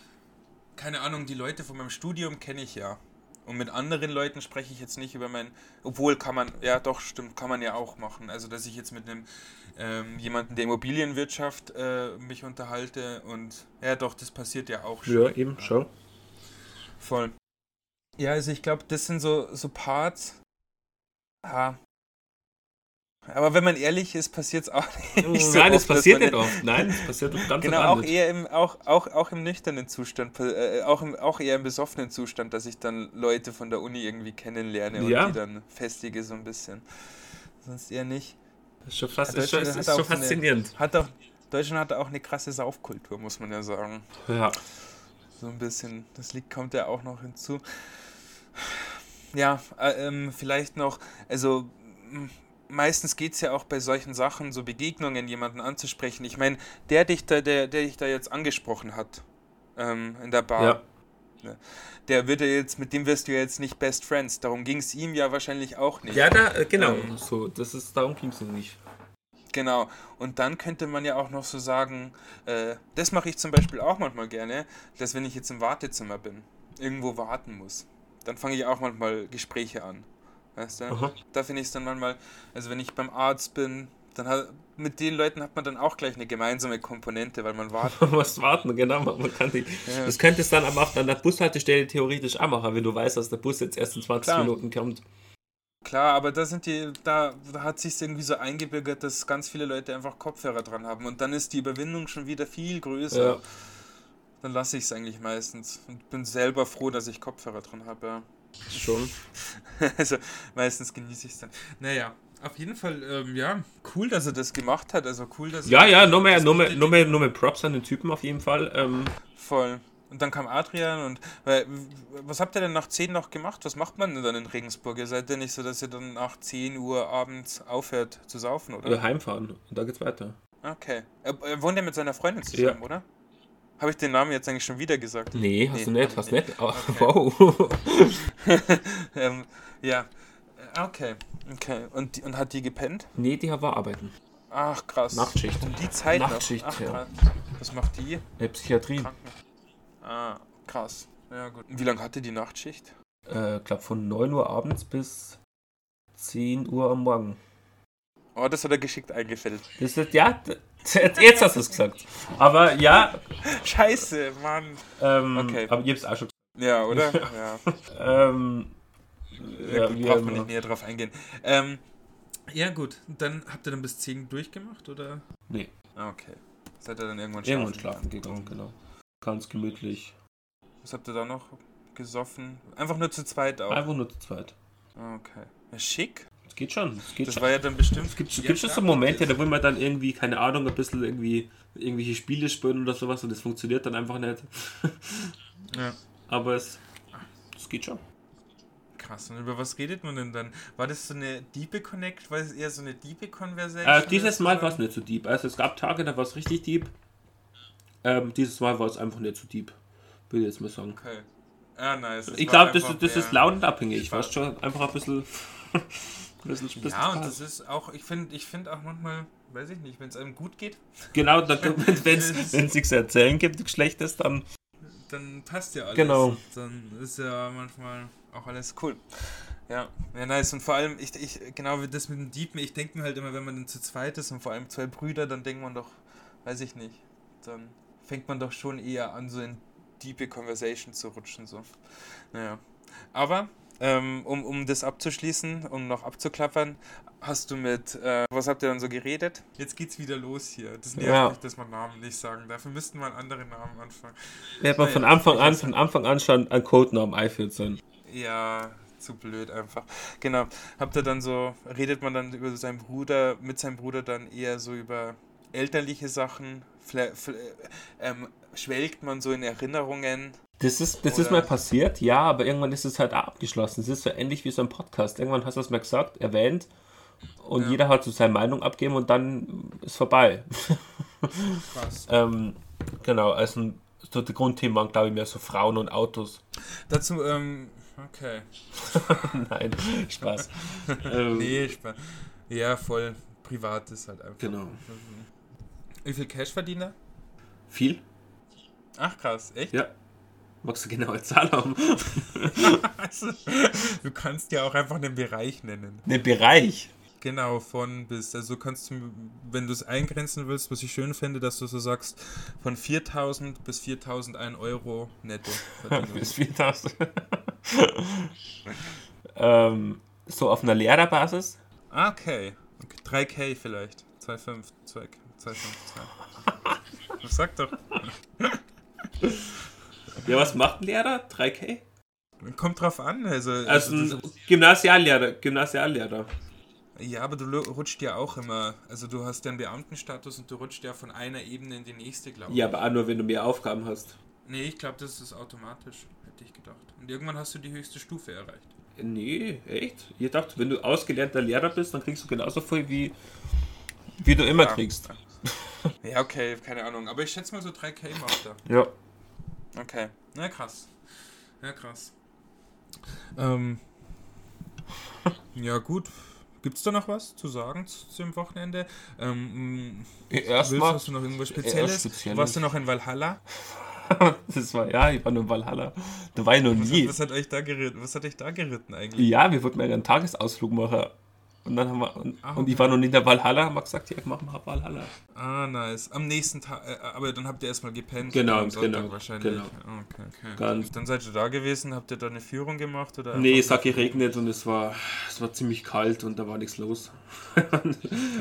keine Ahnung, die Leute von meinem Studium kenne ich ja. Und mit anderen Leuten spreche ich jetzt nicht über mein. Obwohl kann man, ja doch, stimmt, kann man ja auch machen. Also, dass ich jetzt mit einem ähm, jemanden der Immobilienwirtschaft äh, mich unterhalte und ja doch, das passiert ja auch schon. Ja, eben, schon. Voll. Ja, also ich glaube, das sind so, so Parts. Ja. Aber wenn man ehrlich ist, passiert es auch nicht so Nein, es passiert nicht oft. Nein, es passiert doch ganz Genau, auch eher im, auch, auch, auch im nüchternen Zustand, äh, auch, im, auch eher im besoffenen Zustand, dass ich dann Leute von der Uni irgendwie kennenlerne und ja. die dann festige so ein bisschen. Sonst eher nicht. Das ist schon, fast, ja, ist schon, ist schon faszinierend. Eine, hat auch, Deutschland hat auch eine krasse Saufkultur, muss man ja sagen. Ja. So ein bisschen, das liegt, kommt ja auch noch hinzu. Ja, äh, ähm, vielleicht noch, also meistens geht es ja auch bei solchen Sachen, so Begegnungen, jemanden anzusprechen. Ich meine, der dich da, der, der dich da jetzt angesprochen hat ähm, in der Bar, ja. Ne, der wird ja jetzt, mit dem wirst du ja jetzt nicht Best Friends. Darum ging es ihm ja wahrscheinlich auch nicht. Ja, da, äh, genau. Ähm, so, das ist, darum ging es nicht. Genau. Und dann könnte man ja auch noch so sagen, äh, das mache ich zum Beispiel auch manchmal gerne, dass wenn ich jetzt im Wartezimmer bin, irgendwo warten muss dann fange ich auch manchmal Gespräche an. Weißt du? Aha. Da finde ich es dann manchmal, also wenn ich beim Arzt bin, dann hat, mit den Leuten hat man dann auch gleich eine gemeinsame Komponente, weil man wartet. man muss warten, genau. Man kann die, ja. Das könnte es dann aber auch an der Bushaltestelle theoretisch auch machen, wenn du weißt, dass der Bus jetzt erst in 20 Klar. Minuten kommt. Klar, aber da sind die, da, da hat sich irgendwie so eingebürgert, dass ganz viele Leute einfach Kopfhörer dran haben und dann ist die Überwindung schon wieder viel größer. Ja dann lasse ich es eigentlich meistens. Und bin selber froh, dass ich Kopfhörer drin habe. Ja. Schon. also meistens genieße ich es dann. Naja, auf jeden Fall, ähm, ja, cool, dass er das gemacht hat. Also cool, dass Ja, ja, nur mehr, nur mehr, nur mehr, nur mehr Props an den Typen auf jeden Fall. Ähm. Voll. Und dann kam Adrian und weil, was habt ihr denn nach 10 noch gemacht? Was macht man denn dann in Regensburg? Ihr seid ja nicht so, dass ihr dann nach 10 Uhr abends aufhört zu saufen, oder? Oder heimfahren und da geht's weiter. Okay. Er, er wohnt ja mit seiner Freundin zusammen, Ja. oder? Habe ich den Namen jetzt eigentlich schon wieder gesagt? Nee, hast Nee, du nicht, hast ich nicht. nicht. Oh, Okay. Wow. ähm, ja. Äh, Okay. Okay. Und, die, und hat die gepennt? nee, die war arbeiten. Ach, krass. Nachtschicht. Um die Zeit Nachtschicht, noch. Ach, ja. krass. Was macht die? Äh, Psychiatrie. Kranken. Ah, krass. Ja, gut. Und wie lange hatte die Nachtschicht? Äh, glaub von 9 Uhr abends bis 10 Uhr am Morgen. Oh, das hat er geschickt eingefällt. Das ist, ja, jetzt hast du es gesagt. Aber ja, Scheiße, Mann. ähm, Okay. aber ich hab's auch schon Ja, oder? ja. gesagt. Ähm, Ja, ja, gut, braucht auch man nicht näher drauf eingehen. Ähm, ja, gut. Dann habt ihr dann bis 10 durchgemacht, oder? Nee, Ah, okay. Seid ihr dann irgendwann schlafen? irgendwann schlafen gegangen, genau. Ganz gemütlich. Was habt ihr da noch gesoffen? Einfach nur zu zweit auch. Einfach nur zu zweit. Ah, Okay. Ja, schick. Geht schon, es geht Das schon. war ja dann bestimmt. Es gibt, Ja, gibt schon so. Momente, da will man dann irgendwie, keine Ahnung, ein bisschen irgendwie irgendwelche Spiele spielen oder sowas und das funktioniert dann einfach nicht. Ja. Aber es, es geht schon. Krass. Und über was redet man denn dann? War das so eine Diepe Connect? War es eher so eine Diepe Conversation? Äh, dieses Mal war es nicht so deep. Also es gab Tage, da war es richtig deep. Ähm, dieses Mal war es einfach nicht so deep. Würde ich jetzt mal sagen. Okay. Ah, nice. Das Ich glaube, das, das ist launenabhängig. Weißt schon, einfach ein bisschen. bisschen, bisschen Ja, und das ist auch, ich finde ich find auch manchmal, weiß ich nicht, wenn es einem gut geht, Genau, wenn es sich erzählen gibt, Geschlechtes, dann. dann passt ja alles. Genau. Dann ist ja manchmal auch alles cool. Ja, ja, nice. Und vor allem, ich, ich genau wie das mit dem Diepen, ich denke mir halt immer, wenn man dann zu zweit ist und vor allem zwei Brüder, dann denkt man doch, weiß ich nicht, dann fängt man doch schon eher an, so in diepe Conversation zu rutschen. So. Naja. Aber, ähm, um, um das abzuschließen, um noch abzuklappern, hast du mit, äh, was habt ihr dann so geredet? Jetzt geht's wieder los hier. Das nervt Ja. mich, dass man Namen nicht sagen darf. Wir müssten mal andere Namen anfangen. Ja, aber Naja, von Anfang an, von Anfang an schon ein Codenamen einführt sein. Ja, zu blöd einfach. Genau. Habt ihr dann so, redet man dann über seinen Bruder, mit seinem Bruder dann eher so über elterliche Sachen? Fla- fl- ähm, schwelgt man so in Erinnerungen? Das ist, das ist mal passiert, ja, aber irgendwann ist es halt auch abgeschlossen. Es ist so ähnlich wie so ein Podcast. Irgendwann hast du es mal gesagt, erwähnt und Ja. jeder hat so seine Meinung abgeben und dann ist vorbei. Krass. ähm, genau, also so die Grundthemen waren, glaube ich, mehr so Frauen und Autos. Dazu, ähm, okay. Nein, Spaß. ähm, Nee, spannend. Ja, voll privat ist halt einfach. Genau. Wie viel Cash verdient er? Viel? Ach krass, echt? Ja. Magst du genaue Zahl haben? Also, du kannst ja auch einfach einen Bereich nennen. Den Bereich. Genau, von bis. Also kannst du, wenn du es eingrenzen willst, was ich schön finde, dass du so sagst, von 4000 bis 4001 Euro netto verdienen. Bis 4000. ähm, so auf einer Lehrerbasis? Okay. okay. 3K vielleicht. 2,5. 2, 2,5. 2. Sag doch. Ja, was macht ein Lehrer? 3K? Kommt drauf an. Also, Also also ein Gymnasiallehrer. Gymnasiallehrer. ja, aber du rutscht ja auch immer. Also du hast ja einen Beamtenstatus und du rutscht ja von einer Ebene in die nächste, glaube ich. Ja, aber auch nur, wenn du mehr Aufgaben hast. Nee, ich glaube, das ist automatisch, hätte ich gedacht. Und irgendwann hast du die höchste Stufe erreicht. Nee, echt? Ich dachte, wenn du ausgelernter Lehrer bist, dann kriegst du genauso viel, wie, wie du immer Ja. kriegst. Ja, okay, keine Ahnung. Aber ich schätze mal so 3K macht er. Ja. Okay. Na krass. Ja, krass. Ähm. Ja, gut. Gibt's da noch was zu sagen zu, zu dem Wochenende? Ähm, willst, Erstmal, hast du noch irgendwas Spezielles? Spezielles. Warst du noch in Valhalla? das war, ja, ich war nur in Valhalla. Da war ich noch Was, nie. hat- was hat euch da geritten? Was hat euch da geritten eigentlich? Ja, wir wollten einen Tagesausflug machen. Und dann haben wir, und, Ah, und ich okay. war noch nie in der Valhalla, haben wir gesagt, ja, mach mal Valhalla. Ah, nice. Am nächsten Tag, äh, aber dann habt ihr erstmal gepennt. Genau, am Sonntag genau, wahrscheinlich. genau. Okay, okay. Ganz- Dann seid ihr da gewesen, habt ihr da eine Führung gemacht? Oder Nee, es hat geregnet und es war, es war ziemlich kalt und da war nichts los.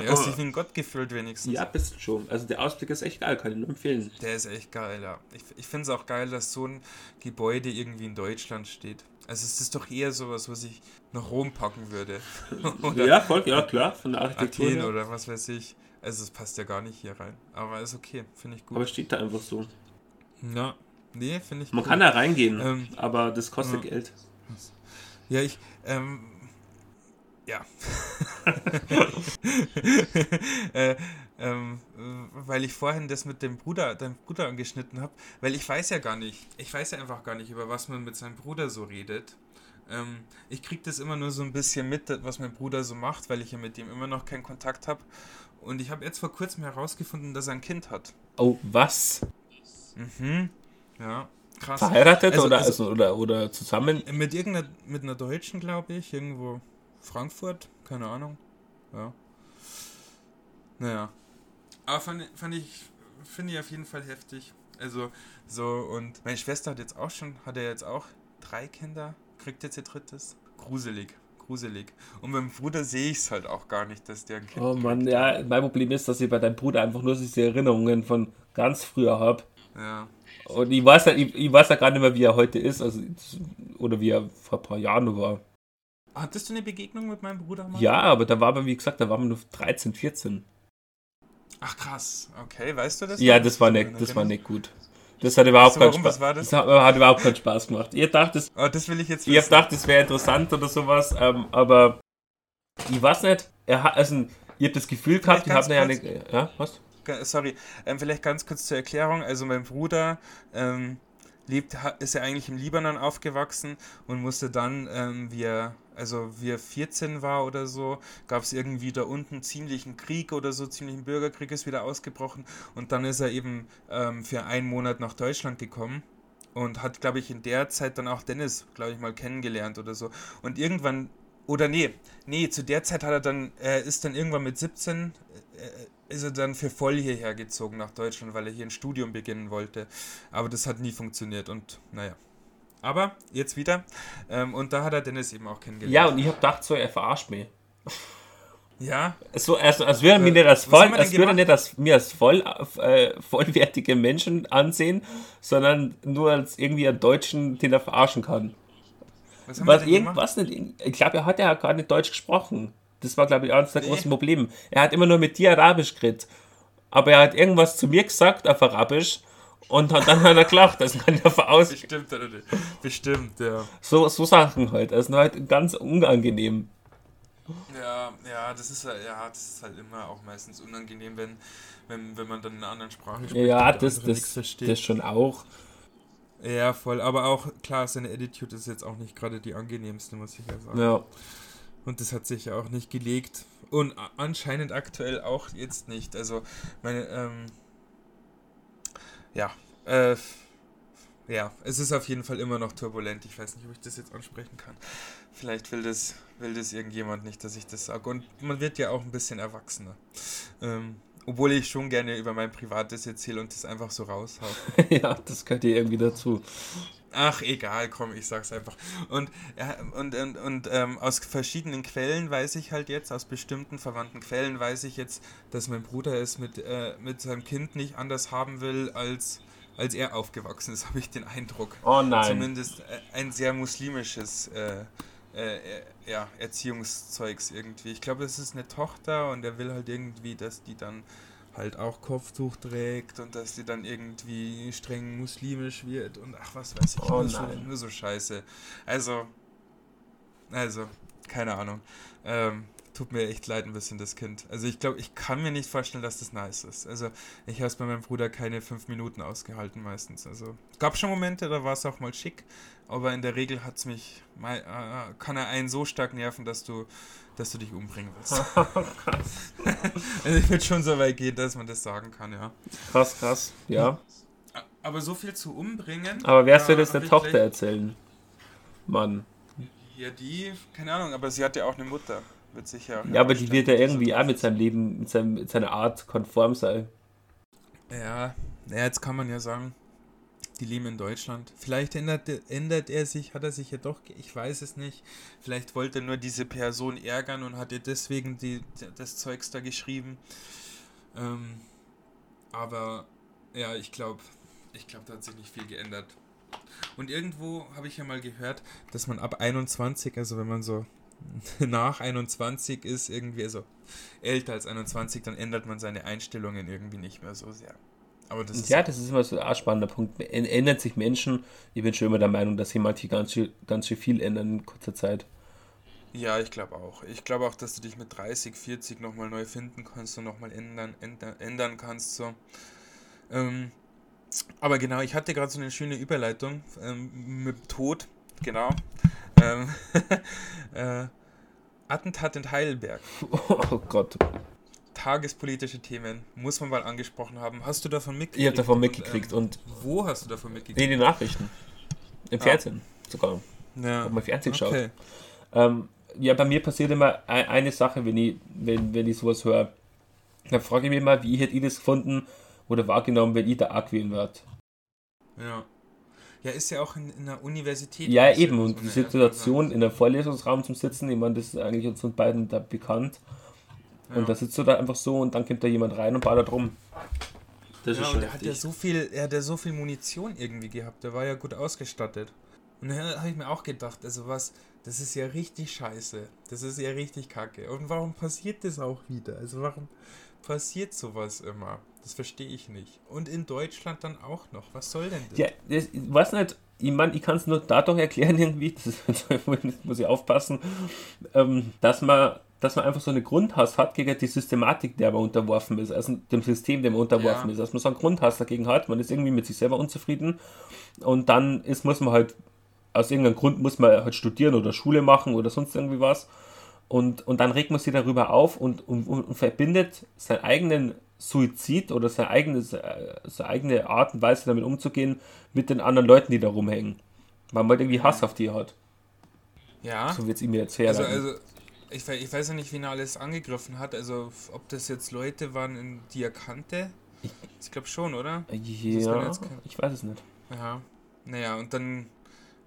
Ja, hast dich wie ein Gott gefühlt wenigstens. Ja, bist schon. Also der Ausblick ist echt geil, kann ich nur empfehlen. Der ist echt geil, ja. Ich, ich finde es auch geil, dass so ein Gebäude irgendwie in Deutschland steht. Also es ist doch eher sowas, was ich nach Rom packen würde. oder Ja, voll, ja klar, von der Architektur. Athen her. oder was weiß ich. Also es passt ja gar nicht hier rein. Aber ist okay, finde ich gut. Aber es steht da einfach so. ja, Nee, finde ich Man cool. kann da reingehen, Ähm, aber das kostet ja. Geld. Ja, ich, ähm, ja. äh, ähm, äh, weil ich vorhin das mit dem Bruder, deinem Bruder angeschnitten habe, weil ich weiß ja gar nicht, ich weiß ja einfach gar nicht, über was man mit seinem Bruder so redet. Ähm, ich krieg das immer nur so ein bisschen mit, was mein Bruder so macht, weil ich ja mit ihm immer noch keinen Kontakt habe. Und ich habe jetzt vor kurzem herausgefunden, dass er ein Kind hat. Oh, was? Mhm. Ja, krass. Verheiratet Also- oder, also, oder, oder zusammen? Mit irgendeiner, mit einer Deutschen, glaube ich, irgendwo Frankfurt, keine Ahnung. Ja. Naja. Aber fand, fand ich, finde ich auf jeden Fall heftig. Also, so, und meine Schwester hat jetzt auch schon, hat er jetzt auch drei Kinder, kriegt jetzt ihr drittes. Gruselig, gruselig. Und beim Bruder sehe ich es halt auch gar nicht, dass der ein Kind Oh Mann, ja, mein Problem ist, dass ich bei deinem Bruder einfach nur diese Erinnerungen von ganz früher habe. Ja. Und ich weiß ja, ich, ich weiß ja gar nicht mehr, wie er heute ist, also oder wie er vor ein paar Jahren war. Hattest du eine Begegnung mit meinem Bruder mal? Ja, aber da war man, wie gesagt, da war man nur 13, 14. Ach krass, okay, weißt du das? Ja, das war nicht, das war nicht gut. Das hat überhaupt keinen? Spaß. War das? hat, hat überhaupt keinen Spaß gemacht. Ihr dachtet, Oh, das will ich jetzt ich hab gedacht, das wäre interessant oder sowas, ähm, aber ich weiß nicht. Er hat, also, ihr habt das Gefühl gehabt, ich habe ganz eine, ja, was? Sorry, ähm, vielleicht ganz kurz zur Erklärung. Also mein Bruder ähm, lebt, ist ja eigentlich im Libanon aufgewachsen und musste dann, ähm, wie er, also wie er 14 war oder so, gab es irgendwie da unten ziemlichen Krieg oder so, ziemlichen Bürgerkrieg ist wieder ausgebrochen und dann ist er eben ähm, für einen Monat nach Deutschland gekommen und hat, glaube ich, in der Zeit dann auch Dennis, glaube ich, mal kennengelernt oder so. Und irgendwann, oder nee, nee, zu der Zeit hat er dann, er ist dann irgendwann mit 17, äh, ist er dann für voll hierher gezogen nach Deutschland, weil er hier ein Studium beginnen wollte. Aber das hat nie funktioniert und naja. Aber jetzt wieder. Ähm, und da hat er Dennis eben auch kennengelernt. Ja, und ich habe gedacht, so, er verarscht mich. Ja, So, als, als würde er mir Äh, nicht als voll, als würde nicht als, mir als voll, äh, vollwertige Menschen ansehen, sondern nur als irgendwie einen Deutschen, den er verarschen kann. was Was, gemacht? irgendwas nicht, ich glaube, er hat ja gar nicht Deutsch gesprochen. Das war, glaube ich, eines der Nee. großen Probleme. Er hat immer nur mit dir Arabisch geredet. Aber er hat irgendwas zu mir gesagt auf Arabisch und hat, dann hat er gelacht. Das kann ja veraus. Bestimmt, oder nicht? Bestimmt, ja. So, so Sachen halt. Das ist halt ganz unangenehm. Ja, ja, das ist halt, ja, das ist halt immer auch meistens unangenehm, wenn, wenn, wenn man dann in einer anderen Sprache spricht. Ja, das, das, versteht. das schon auch. Ja, voll. Aber auch, klar, seine Attitude ist jetzt auch nicht gerade die angenehmste, muss ich ja sagen. Ja. Und das hat sich ja auch nicht gelegt. Und anscheinend aktuell auch jetzt nicht. Also, meine, ähm, ja, äh, ja, es ist auf jeden Fall immer noch turbulent. Ich weiß nicht, ob ich das jetzt ansprechen kann. Vielleicht will das, will das irgendjemand nicht, dass ich das sage. Und man wird ja auch ein bisschen erwachsener. Ähm, obwohl ich schon gerne über mein Privates erzähle und das einfach so raushau. ja, das gehört hier irgendwie dazu. Ach, egal, komm, ich sag's einfach. Und, ja, und, und, und ähm, aus verschiedenen Quellen weiß ich halt jetzt, aus bestimmten verwandten Quellen weiß ich jetzt, dass mein Bruder es mit, äh, mit seinem Kind nicht anders haben will, als, als er aufgewachsen ist, habe ich den Eindruck. Oh nein. Zumindest äh, ein sehr muslimisches äh, äh, äh, ja, Erziehungszeugs irgendwie. Ich glaube, es ist eine Tochter und er will halt irgendwie, dass die dann halt auch Kopftuch trägt und dass die dann irgendwie streng muslimisch wird und ach was weiß ich, Oh nur, so, nein. nur so scheiße. Also, also, keine Ahnung. Ähm, tut mir echt leid ein bisschen, das Kind. Also ich glaube, ich kann mir nicht vorstellen, dass das nice ist. Also ich habe es bei meinem Bruder keine fünf Minuten ausgehalten meistens. Also es gab schon Momente, da war es auch mal schick, aber in der Regel hat's mich, mal, äh, kann er einen so stark nerven, dass du, dass du dich umbringen willst. also ich würde schon so weit gehen, dass man das sagen kann, ja. Krass, krass. Ja. Aber so viel zu umbringen. Aber wer soll das der Tochter erzählen? Mann. Ja, die, keine Ahnung, aber sie hat ja auch eine Mutter. Wird sicher. Ja, aber die wird ja irgendwie auch mit seinem Leben, mit, seinem, mit seiner Art konform sein. Ja, ja, jetzt kann man ja sagen, die leben in Deutschland. Vielleicht ändert, ändert er sich, hat er sich ja doch, ich weiß es nicht. Vielleicht wollte er nur diese Person ärgern und hat ihr deswegen die, das Zeugs da geschrieben. Ähm, aber ja, ich glaube, ich glaube, da hat sich nicht viel geändert. Und irgendwo habe ich ja mal gehört, dass man ab 21, also wenn man so nach 21 ist, irgendwie, also älter als 21, dann ändert man seine Einstellungen irgendwie nicht mehr so sehr. Aber das Ja, das ist immer so ein spannender Punkt. Ändern sich Menschen? Ich bin schon immer der Meinung, dass sich manche ganz schön, ganz schön viel ändern in kurzer Zeit. Ja, ich glaube auch. Ich glaube auch, dass du dich mit 30, 40 nochmal neu finden kannst und nochmal ändern, ändern, ändern kannst. So. Ähm, aber genau, ich hatte gerade so eine schöne Überleitung ähm, mit Tod. Genau. Ähm, äh, Attentat in Heidelberg. Oh Gott. Tagespolitische Themen muss man mal angesprochen haben. Hast du davon mitgekriegt? Ich habe davon Und, mitgekriegt ähm, und wo hast du davon mitgekriegt? in den Nachrichten. Im Ah. Fernsehen sogar. Ja. Hab mal Fernsehen geschaut. Okay. Ähm, ja, bei mir passiert immer ein- eine Sache, wenn ich, wenn, wenn ich sowas höre. Dann frage ich mich mal, wie hätte ich das gefunden oder wahrgenommen, wenn ich da arg gewesen wäre. Ja. Ja, ist ja auch in, in der Universität. Ja, passiert, eben. Und die Situation in einem Vorlesungsraum zum Sitzen, ich meine, das ist eigentlich uns beiden da bekannt. Ja. Und da sitzt du da einfach so und dann kommt da jemand rein und baut da drum. Das Ja, und er hat ja so viel, er hat ja so viel Munition irgendwie gehabt. Der war ja gut ausgestattet. Und da habe ich mir auch gedacht, also was, das ist ja richtig scheiße. Das ist ja richtig kacke. Und warum passiert das auch wieder? Also warum passiert sowas immer? Das verstehe ich nicht. Und in Deutschland dann auch noch. Was soll denn das? Ja, das, ich weiß nicht, ich meine, ich kann es nur dadurch erklären irgendwie, das ist, muss ich aufpassen, ähm, dass man dass man einfach so eine Grundhass hat gegen die Systematik, der man unterworfen ist, also dem System, dem man unterworfen Ja. ist, dass man so einen Grundhass dagegen hat, man ist irgendwie mit sich selber unzufrieden und dann ist, muss man halt, aus irgendeinem Grund muss man halt studieren oder Schule machen oder sonst irgendwie was und, und dann regt man sich darüber auf und, und, und verbindet seinen eigenen Suizid oder seine eigene, seine eigene Art und Weise damit umzugehen mit den anderen Leuten, die da rumhängen. Weil man halt irgendwie Hass auf die hat. Ja. So wird es ihm jetzt Also, herleiten. also ich, ich weiß ja nicht, wen er alles angegriffen hat. Also ob das jetzt Leute waren, in- die er kannte. Ich glaube schon, oder? ja, ich weiß es nicht. Ja, naja, und dann,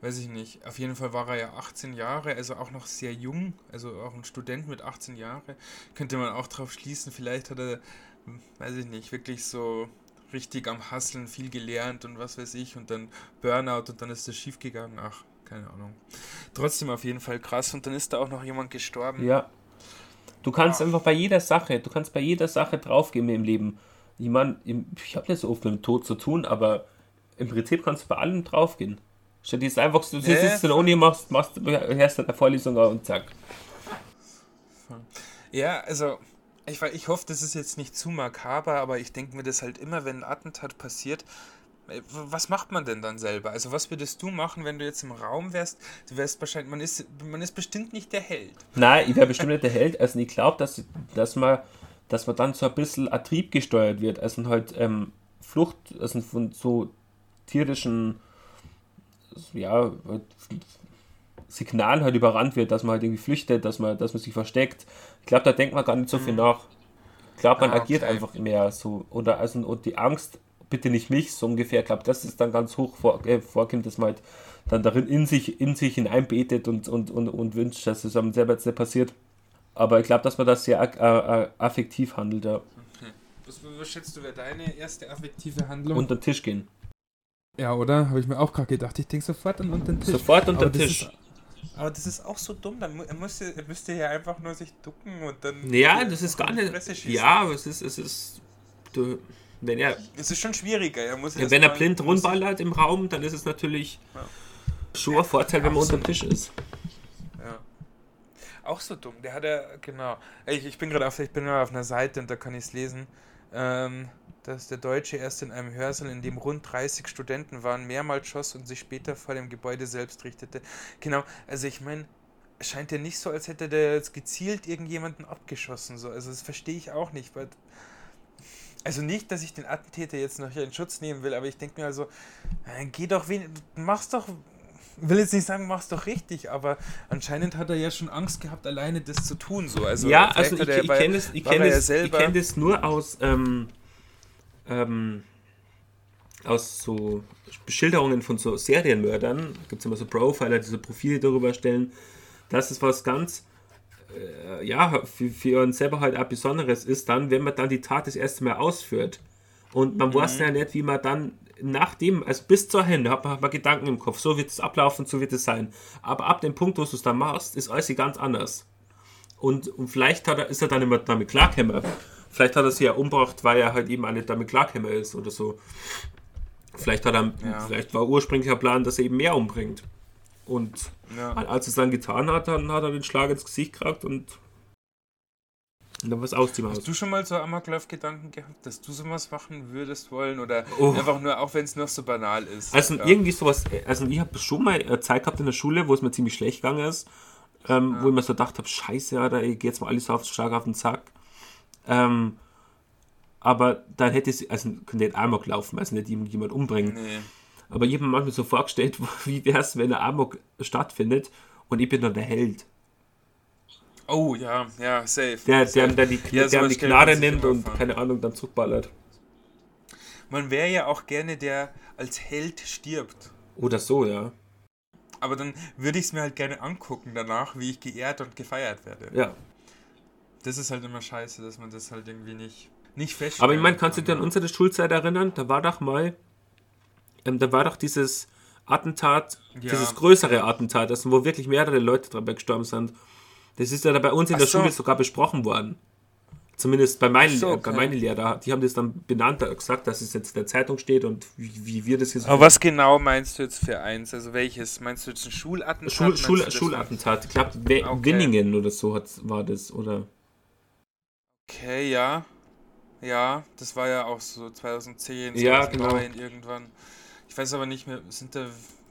weiß ich nicht, auf jeden Fall war er ja 18 Jahre, also auch noch sehr jung, also auch ein Student mit 18 Jahren. Könnte man auch drauf schließen, vielleicht hat er, weiß ich nicht, wirklich so richtig am Hasseln viel gelernt und was weiß ich und dann Burnout und dann ist das schief gegangen. Ach, keine Ahnung. Trotzdem auf jeden Fall krass und dann ist da auch noch jemand gestorben. Ja. Du kannst Ah. einfach bei jeder Sache, du kannst bei jeder Sache draufgehen im Leben. Ich meine, ich habe nicht so oft mit dem Tod zu tun, aber im Prinzip kannst du bei allem draufgehen. Statt ist einfach, du Nee, sitzt in der Uni, machst, machst, hörst eine Vorlesung und zack. Ja, also ich, ich hoffe, das ist jetzt nicht zu makaber, aber ich denke mir das halt immer, wenn ein Attentat passiert, was macht man denn dann selber? Also was würdest du machen, wenn du jetzt im Raum wärst? Du wärst wahrscheinlich, man ist, man ist bestimmt nicht der Held. Nein, ich wäre bestimmt nicht der Held. Also ich glaube, dass, dass, man, dass man dann so ein bisschen Ertrieb gesteuert wird. Also halt ähm, Flucht, also von so tierischen ja, halt Signalen halt überrannt wird, dass man halt irgendwie flüchtet, dass man, dass man sich versteckt. Ich glaube, da denkt man gar nicht so viel nach. Ich glaube, man Ah, agiert okay. einfach mehr so. Oder also und die Angst, bitte nicht mich, so ungefähr. Ich glaube, das ist dann ganz hoch vor, äh, vorkommt, dass man halt dann darin in sich, in sich hineinbetet und, und, und, und wünscht, dass es einem selber jetzt nicht passiert. Aber ich glaube, dass man das sehr äh, äh, affektiv handelt, ja. Was, was schätzt du, wäre deine erste affektive Handlung? Unter den Tisch gehen. ja, oder? Habe ich mir auch gerade gedacht. Ich denke sofort an unter den Tisch. Sofort unter den Tisch. Ist, aber das ist auch so dumm. Dann er, müsste, er müsste ja einfach nur sich ducken und dann. Ja, das ist gar nicht. Ja, aber es ist, es ist. Du, wenn er, Es ist schon schwieriger. Er muss wenn er blind rundballert im Raum, dann ist es natürlich Ja. schon ein Vorteil, wenn man unter dem Tisch ist. Ja. Auch so dumm. Der hat ja, genau. Ich, ich bin gerade auf, ich bin gerade auf einer Seite und da kann ich es lesen. Ähm, dass der Deutsche erst in einem Hörsaal, in dem rund 30 Studenten waren, mehrmals schoss und sich später vor dem Gebäude selbst richtete. Genau, also ich meine, es scheint ja nicht so, als hätte der jetzt gezielt irgendjemanden abgeschossen. So. Also das verstehe ich auch nicht. Weil, also nicht, dass ich den Attentäter jetzt noch hier in Schutz nehmen will, aber ich denke mir also, äh, geh doch wen, mach's doch will jetzt nicht sagen, mach's doch richtig, aber anscheinend hat er ja schon Angst gehabt, alleine das zu tun. So. Also ja, also ich, ich kenne das, ich kenn ja das, ich selber- kenn das nur aus, ähm, ähm, aus so Beschilderungen von so Serienmördern. Da gibt es immer so Profiler, die so Profile darüber stellen. Das ist was ganz, äh, ja, für, für uns selber halt auch Besonderes ist dann, wenn man dann die Tat das erste Mal ausführt. Und man weiß ja nicht, wie man dann nach dem, also bis zur Hände, hat man, hat man Gedanken im Kopf, so wird es ablaufen, so wird es sein. Aber ab dem Punkt, wo du es dann machst, ist alles ganz anders. Und, und vielleicht hat er, ist er dann immer damit klargekommen. Vielleicht hat er sie ja umgebracht, weil er halt eben auch nicht damit klargekommen ist oder so. Vielleicht hat er, Ja. vielleicht war ursprünglicher Plan, dass er eben mehr umbringt. Und Ja. als er es dann getan hat, dann hat er den Schlag ins Gesicht gekriegt und und dann was aus dem Haus. Hast du schon mal so Amoklauf-Gedanken gehabt, dass du sowas machen würdest wollen? Oder Oh. einfach nur, auch wenn es noch so banal ist? Also ja. irgendwie sowas, also ich habe schon mal äh, Zeit gehabt in der Schule, wo es mir ziemlich schlecht gegangen ist, ähm, wo ich mir so gedacht habe, scheiße, Alter, ich gehe jetzt mal alles so auf stark auf den Sack. Ähm, aber dann hätte es, also könnte nicht Amok laufen, also nicht jemand umbringen. Nee. Aber ich habe mir manchmal so vorgestellt, wie wäre es, wenn der Amok stattfindet und ich bin dann der Held. Oh, ja, ja, safe. Der, der, safe. der, die, Ja, der die sich nimmt und keine Ahnung, dann zurückballert. Man wäre ja auch gerne der als Held stirbt. Oder so, ja. Aber dann würde ich es mir halt gerne angucken danach, wie ich geehrt und gefeiert werde. Ja. Das ist halt immer scheiße, dass man das halt irgendwie nicht, nicht feststellt. Aber ich meine, kannst du dich an unsere Schulzeit erinnern? Da war doch mal, ähm, da war doch dieses Attentat, Ja. dieses größere Attentat, also wo wirklich mehrere Leute dabei gestorben sind. Das ist ja da bei uns in Ach der so. Schule sogar besprochen worden. Zumindest bei meinen, so, äh, okay. bei meinen Lehrer. Die haben das dann benannt, äh, gesagt, dass es jetzt in der Zeitung steht und wie, wie wir das jetzt. Aber was genau meinst du jetzt für eins? Also welches? Meinst du jetzt ein Schulattentat? Schul, Schul, Schulattentat. Ich glaube, Okay. Winningen oder so hat, war das. Oder Okay, ja. Ja, das war ja auch so 2010, Ja, 2009 irgendwann. Ich weiß aber nicht mehr, sind da,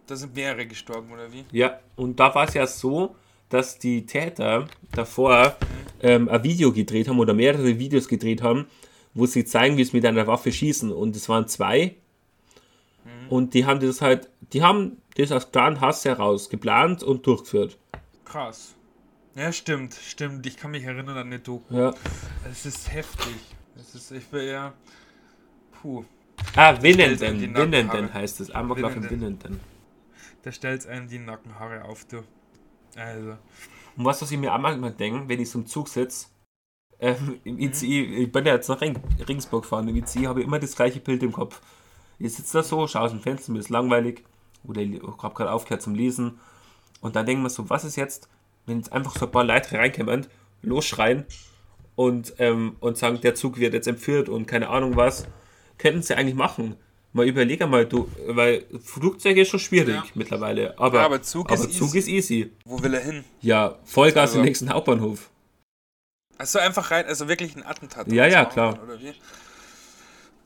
da sind mehrere gestorben oder wie? Ja, und da war es ja so, dass die Täter davor ähm, ein Video gedreht haben oder mehrere Videos gedreht haben, wo sie zeigen, wie es mit einer Waffe schießen. Und es waren zwei. Und die haben das halt, die haben das aus klaren Hass heraus geplant und durchgeführt. Krass. Ja, stimmt, stimmt. Ich kann mich erinnern an eine Doku. Ja. Es ist heftig. Es ist, ich bin eher. Puh. Ah, Winnenden. Winnenden heißt es. Amoklauf in Winnenden. Winnenden. Da stellt einem die Nackenhaare auf, du. Also. Und was, was ich mir auch manchmal denke, wenn ich so im Zug sitze, ähm, im ICI, ich bin ja jetzt nach Ring, Ringsburg gefahren, im ICI habe ich immer das gleiche Bild im Kopf. Ich sitze da so, schaue aus dem Fenster, mir ist langweilig, oder ich habe gerade aufgehört zum Lesen, und dann denke ich mir so, was ist jetzt, wenn jetzt einfach so ein paar Leute reinkommen, losschreien und, ähm, und sagen, der Zug wird jetzt entführt und keine Ahnung was, könnten sie eigentlich machen. Mal überleg einmal, du, weil Flugzeug ist schon schwierig Ja. mittlerweile, aber, Ja, aber Zug ist Zug easy. ist easy. Wo will er hin? Ja, Vollgas Also- im nächsten Hauptbahnhof. Also einfach rein, also wirklich ein Attentat. Ja, ja, klar. Wie?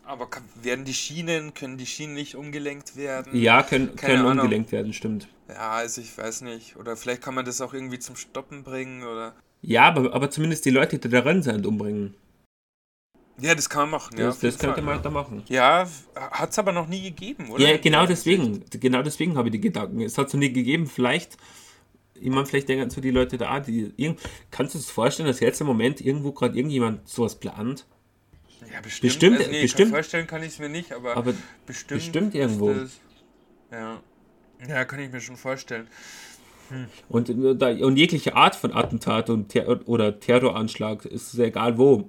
Aber kann, werden die Schienen, können die Schienen nicht umgelenkt werden? Ja, können, Keine können Ahnung. umgelenkt werden, stimmt. Ja, also ich weiß nicht. Oder vielleicht kann man das auch irgendwie zum Stoppen bringen oder. Ja, aber, aber zumindest die Leute, die da drin sind, umbringen. Ja, das kann man machen, ja. das das könnte Fall, man ja. da machen. Ja, hat es aber noch nie gegeben, oder? Ja, genau deswegen. Genau deswegen habe ich die Gedanken. Es hat es noch nie gegeben. Vielleicht, ich meine, vielleicht denken so die Leute da, die. Irgend, kannst du dir das vorstellen, dass jetzt im Moment irgendwo gerade irgendjemand sowas plant? Ja, bestimmt. Bestimmt, also, nee, bestimmt. Kann vorstellen kann ich es mir nicht, aber, Aber bestimmt. bestimmt irgendwo. Das, ja. Ja, kann ich mir schon vorstellen. Und, äh, und jegliche Art von Attentat und Ter oder Terroranschlag, ist ja egal wo.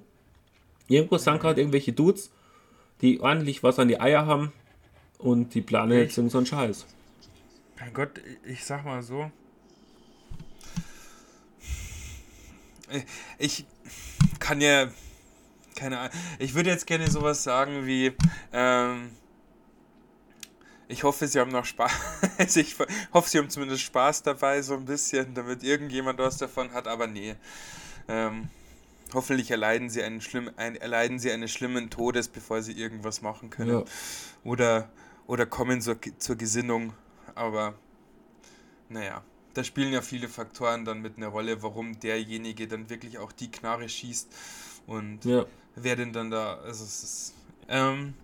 Irgendwo sind gerade irgendwelche Dudes, die ordentlich was an die Eier haben und die planen jetzt irgend so einen Scheiß. Mein Gott, ich sag mal so. Ich kann ja. Keine Ahnung. Ich würde jetzt gerne sowas sagen wie. Ähm, ich hoffe, Sie haben noch Spaß. Also ich hoffe, Sie haben zumindest Spaß dabei, so ein bisschen, damit irgendjemand was davon hat, aber nee. Ähm, hoffentlich erleiden Sie einen schlimm, ein, erleiden Sie einen schlimmen Todes, bevor Sie irgendwas machen können. Ja. Oder, oder kommen zur, zur Gesinnung. Aber naja, da spielen ja viele Faktoren dann mit einer Rolle, warum derjenige dann wirklich auch die Knarre schießt und Ja. wer denn dann da, also es ist, ähm,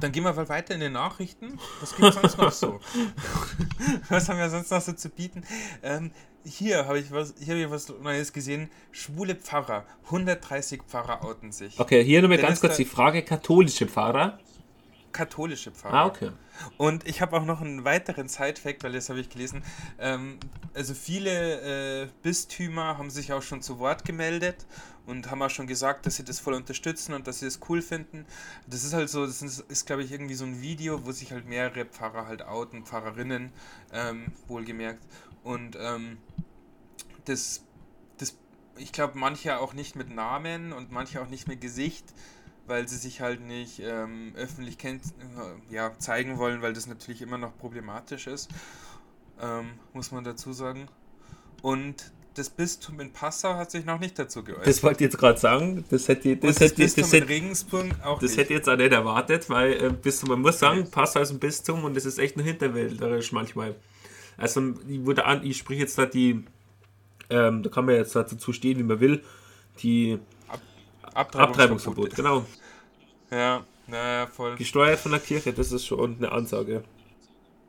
dann gehen wir mal weiter in den Nachrichten. Was gibt es sonst noch so? was haben wir sonst noch so zu bieten? Ähm, hier habe ich was, hier habe ich was Neues gesehen. Schwule Pfarrer, 130 Pfarrer outen sich. Okay, hier nochmal Der ganz kurz die Frage: katholische Pfarrer. Katholische Pfarrer. Ah, okay. Und ich habe auch noch einen weiteren Side-Fact, weil das habe ich gelesen. Ähm, also viele äh, Bistümer haben sich auch schon zu Wort gemeldet und haben auch schon gesagt, dass sie das voll unterstützen und dass sie das cool finden. Das ist halt so, das ist, ist glaube ich, irgendwie so ein Video, wo sich halt mehrere Pfarrer halt outen, Pfarrerinnen, ähm, wohlgemerkt. Und ähm, das, das, ich glaube, manche auch nicht mit Namen und manche auch nicht mit Gesicht, weil sie sich halt nicht ähm, öffentlich kennt, äh, ja, zeigen wollen, weil das natürlich immer noch problematisch ist, ähm, muss man dazu sagen. Und das Bistum in Passau hat sich noch nicht dazu geäußert. Das wollte ich jetzt gerade sagen. Das hätte, das, das, hätte, Bistum das, in hätte, Regensburg auch das nicht. hätte jetzt auch nicht erwartet, weil äh, Bistum, man muss sagen, Passau ist ein Bistum und das ist echt nur hinterwäldlerisch manchmal. Also ich, wurde an, ich sprich jetzt da die, ähm, da kann man jetzt dazu stehen, wie man will, die Abtreibungsverbot. Abtreibungsverbot, genau. Ja, naja, voll. Gesteuert von der Kirche, das ist schon eine Ansage.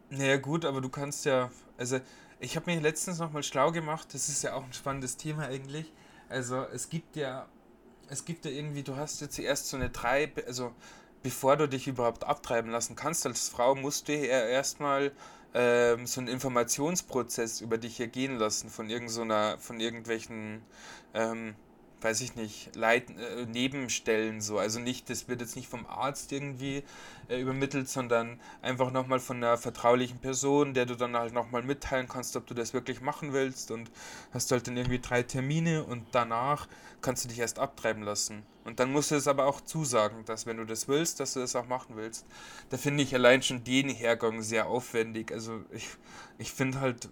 Naja, gut, aber du kannst ja, also ich habe mir letztens nochmal schlau gemacht, das ist ja auch ein spannendes Thema eigentlich. Also es gibt ja, es gibt ja irgendwie, du hast ja zuerst so eine drei, also bevor du dich überhaupt abtreiben lassen kannst als Frau, musst du ja erstmal ähm, so einen Informationsprozess über dich hier gehen lassen von irgendeiner, von irgendwelchen ähm, weiß ich nicht, Leit äh, Nebenstellen so. Also nicht, das wird jetzt nicht vom Arzt irgendwie äh, übermittelt, sondern einfach nochmal von einer vertraulichen Person, der du dann halt nochmal mitteilen kannst, ob du das wirklich machen willst und hast halt dann irgendwie drei Termine und danach kannst du dich erst abtreiben lassen. Und dann musst du es aber auch zusagen, dass wenn du das willst, dass du das auch machen willst. Da finde ich allein schon den Hergang sehr aufwendig. Also ich, ich finde halt,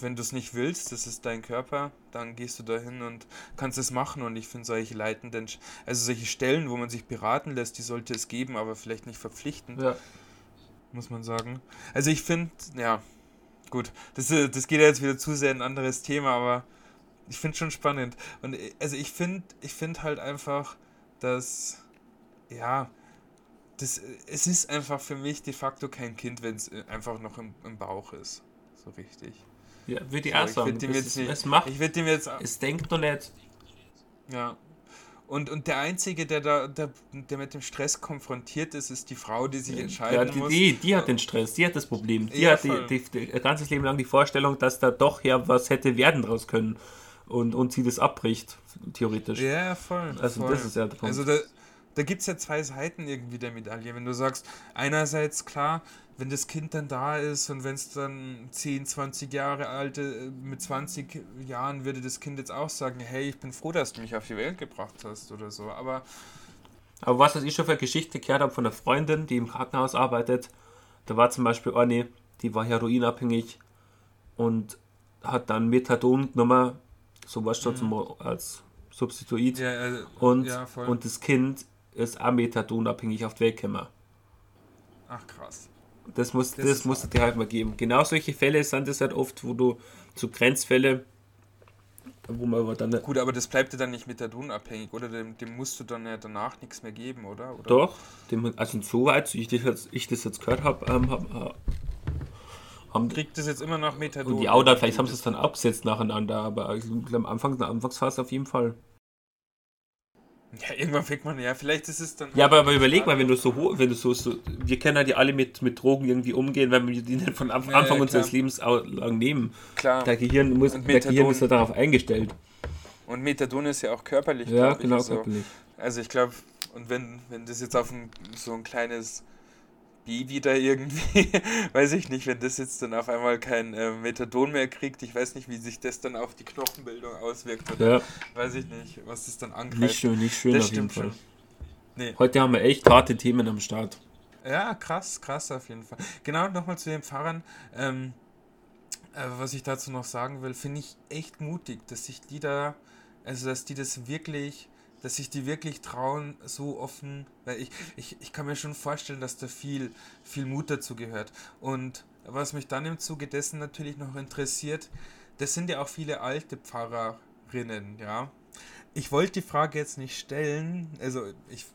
wenn du es nicht willst, das ist dein Körper, dann gehst du dahin und kannst es machen. Und ich finde solche leitenden, also solche Stellen, wo man sich beraten lässt, die sollte es geben, aber vielleicht nicht verpflichtend, Ja. muss man sagen. Also ich finde, ja, gut, das, äh, das geht ja jetzt wieder zu sehr in ein anderes Thema, aber ich finde schon spannend. Und äh, also ich finde, ich finde halt einfach, dass, ja, das, äh, es ist einfach für mich de facto kein Kind, wenn es einfach noch im, im Bauch ist. So richtig. Ja, würde ich So, auch ich sagen. würde dem Es, nicht, es macht, ich würde dem jetzt, es denkt noch nicht. ja. Und, und der Einzige, der da, der, der mit dem Stress konfrontiert ist, ist die Frau, die sich Ja, entscheiden die, muss. die, die hat den Stress, die hat das Problem. Die Ja, hat die, die, die, ihr ganzes Leben lang die Vorstellung, dass da doch ja was hätte werden draus können. Und, und sie das abbricht, theoretisch. Ja, voll. Also voll. das ist ja der Punkt. Also da, da gibt es ja zwei Seiten irgendwie der Medaille. Wenn du sagst, einerseits klar, wenn das Kind dann da ist und wenn es dann 10, 20 Jahre alt, äh, mit 20 Jahren würde das Kind jetzt auch sagen, hey, ich bin froh, dass du mich auf die Welt gebracht hast oder so. Aber Aber was, was ich schon für eine Geschichte gehört habe von einer Freundin, die im Krankenhaus arbeitet, da war zum Beispiel eine, die war heroinabhängig und hat dann Methadon genommen, so was schon zum, als Substitut. ja, äh, und, ja, und das Kind ist auch Methadonabhängig auf die Welt gekommen. ach krass. Das muss Das das, ist muss es hart. dir halt mal geben. Genau solche Fälle sind es halt oft, wo du zu Grenzfälle, wo man aber dann Gut, aber das bleibt ja dann nicht methadonabhängig, oder? Dem, dem musst du dann ja danach nichts mehr geben, oder? oder? Doch, dem, also soweit ich das jetzt, ich das jetzt gehört habe, ähm, hab, äh, haben Kriegt das jetzt immer noch Methadon? und die Auda, vielleicht haben sie es dann abgesetzt nacheinander, aber ich glaube, am Anfang, in der Anfangsphase auf jeden Fall. Ja, irgendwann fängt man, ja, vielleicht ist es dann. Ja, aber, aber überleg mal, wenn du so hoch, wenn du so, so wir können halt ja alle mit, mit Drogen irgendwie umgehen, wenn wir die von Anf- Ja, ja, Anfang unseres. Lebens lang nehmen. Klar. Der Gehirn muss, der Gehirn ist ja darauf eingestellt. Und Methadon ist ja auch körperlich, Ja, glaub ich, genau, also, körperlich. also ich glaube, und wenn, wenn das jetzt auf ein, so ein kleines Baby da irgendwie, weiß ich nicht, wenn das jetzt dann auf einmal kein äh, Methadon mehr kriegt, ich weiß nicht, wie sich das dann auf die Knochenbildung auswirkt oder Ja, weiß ich nicht, was das dann angreift. nicht schön, nicht schön das auf jeden Fall. Nee. Heute haben wir echt harte Themen am Start. Ja, krass, krass auf jeden Fall. Genau, nochmal zu den Pfarrern. Ähm, äh, was ich dazu noch sagen will, finde ich echt mutig, dass sich die da, also dass die das wirklich, dass sich die wirklich trauen, so offen, weil ich, ich, ich kann mir schon vorstellen, dass da viel, viel Mut dazu gehört. Und was mich dann im Zuge dessen natürlich noch interessiert, das sind ja auch viele alte Pfarrerinnen, ja. Ich wollte die Frage jetzt nicht stellen, also ich,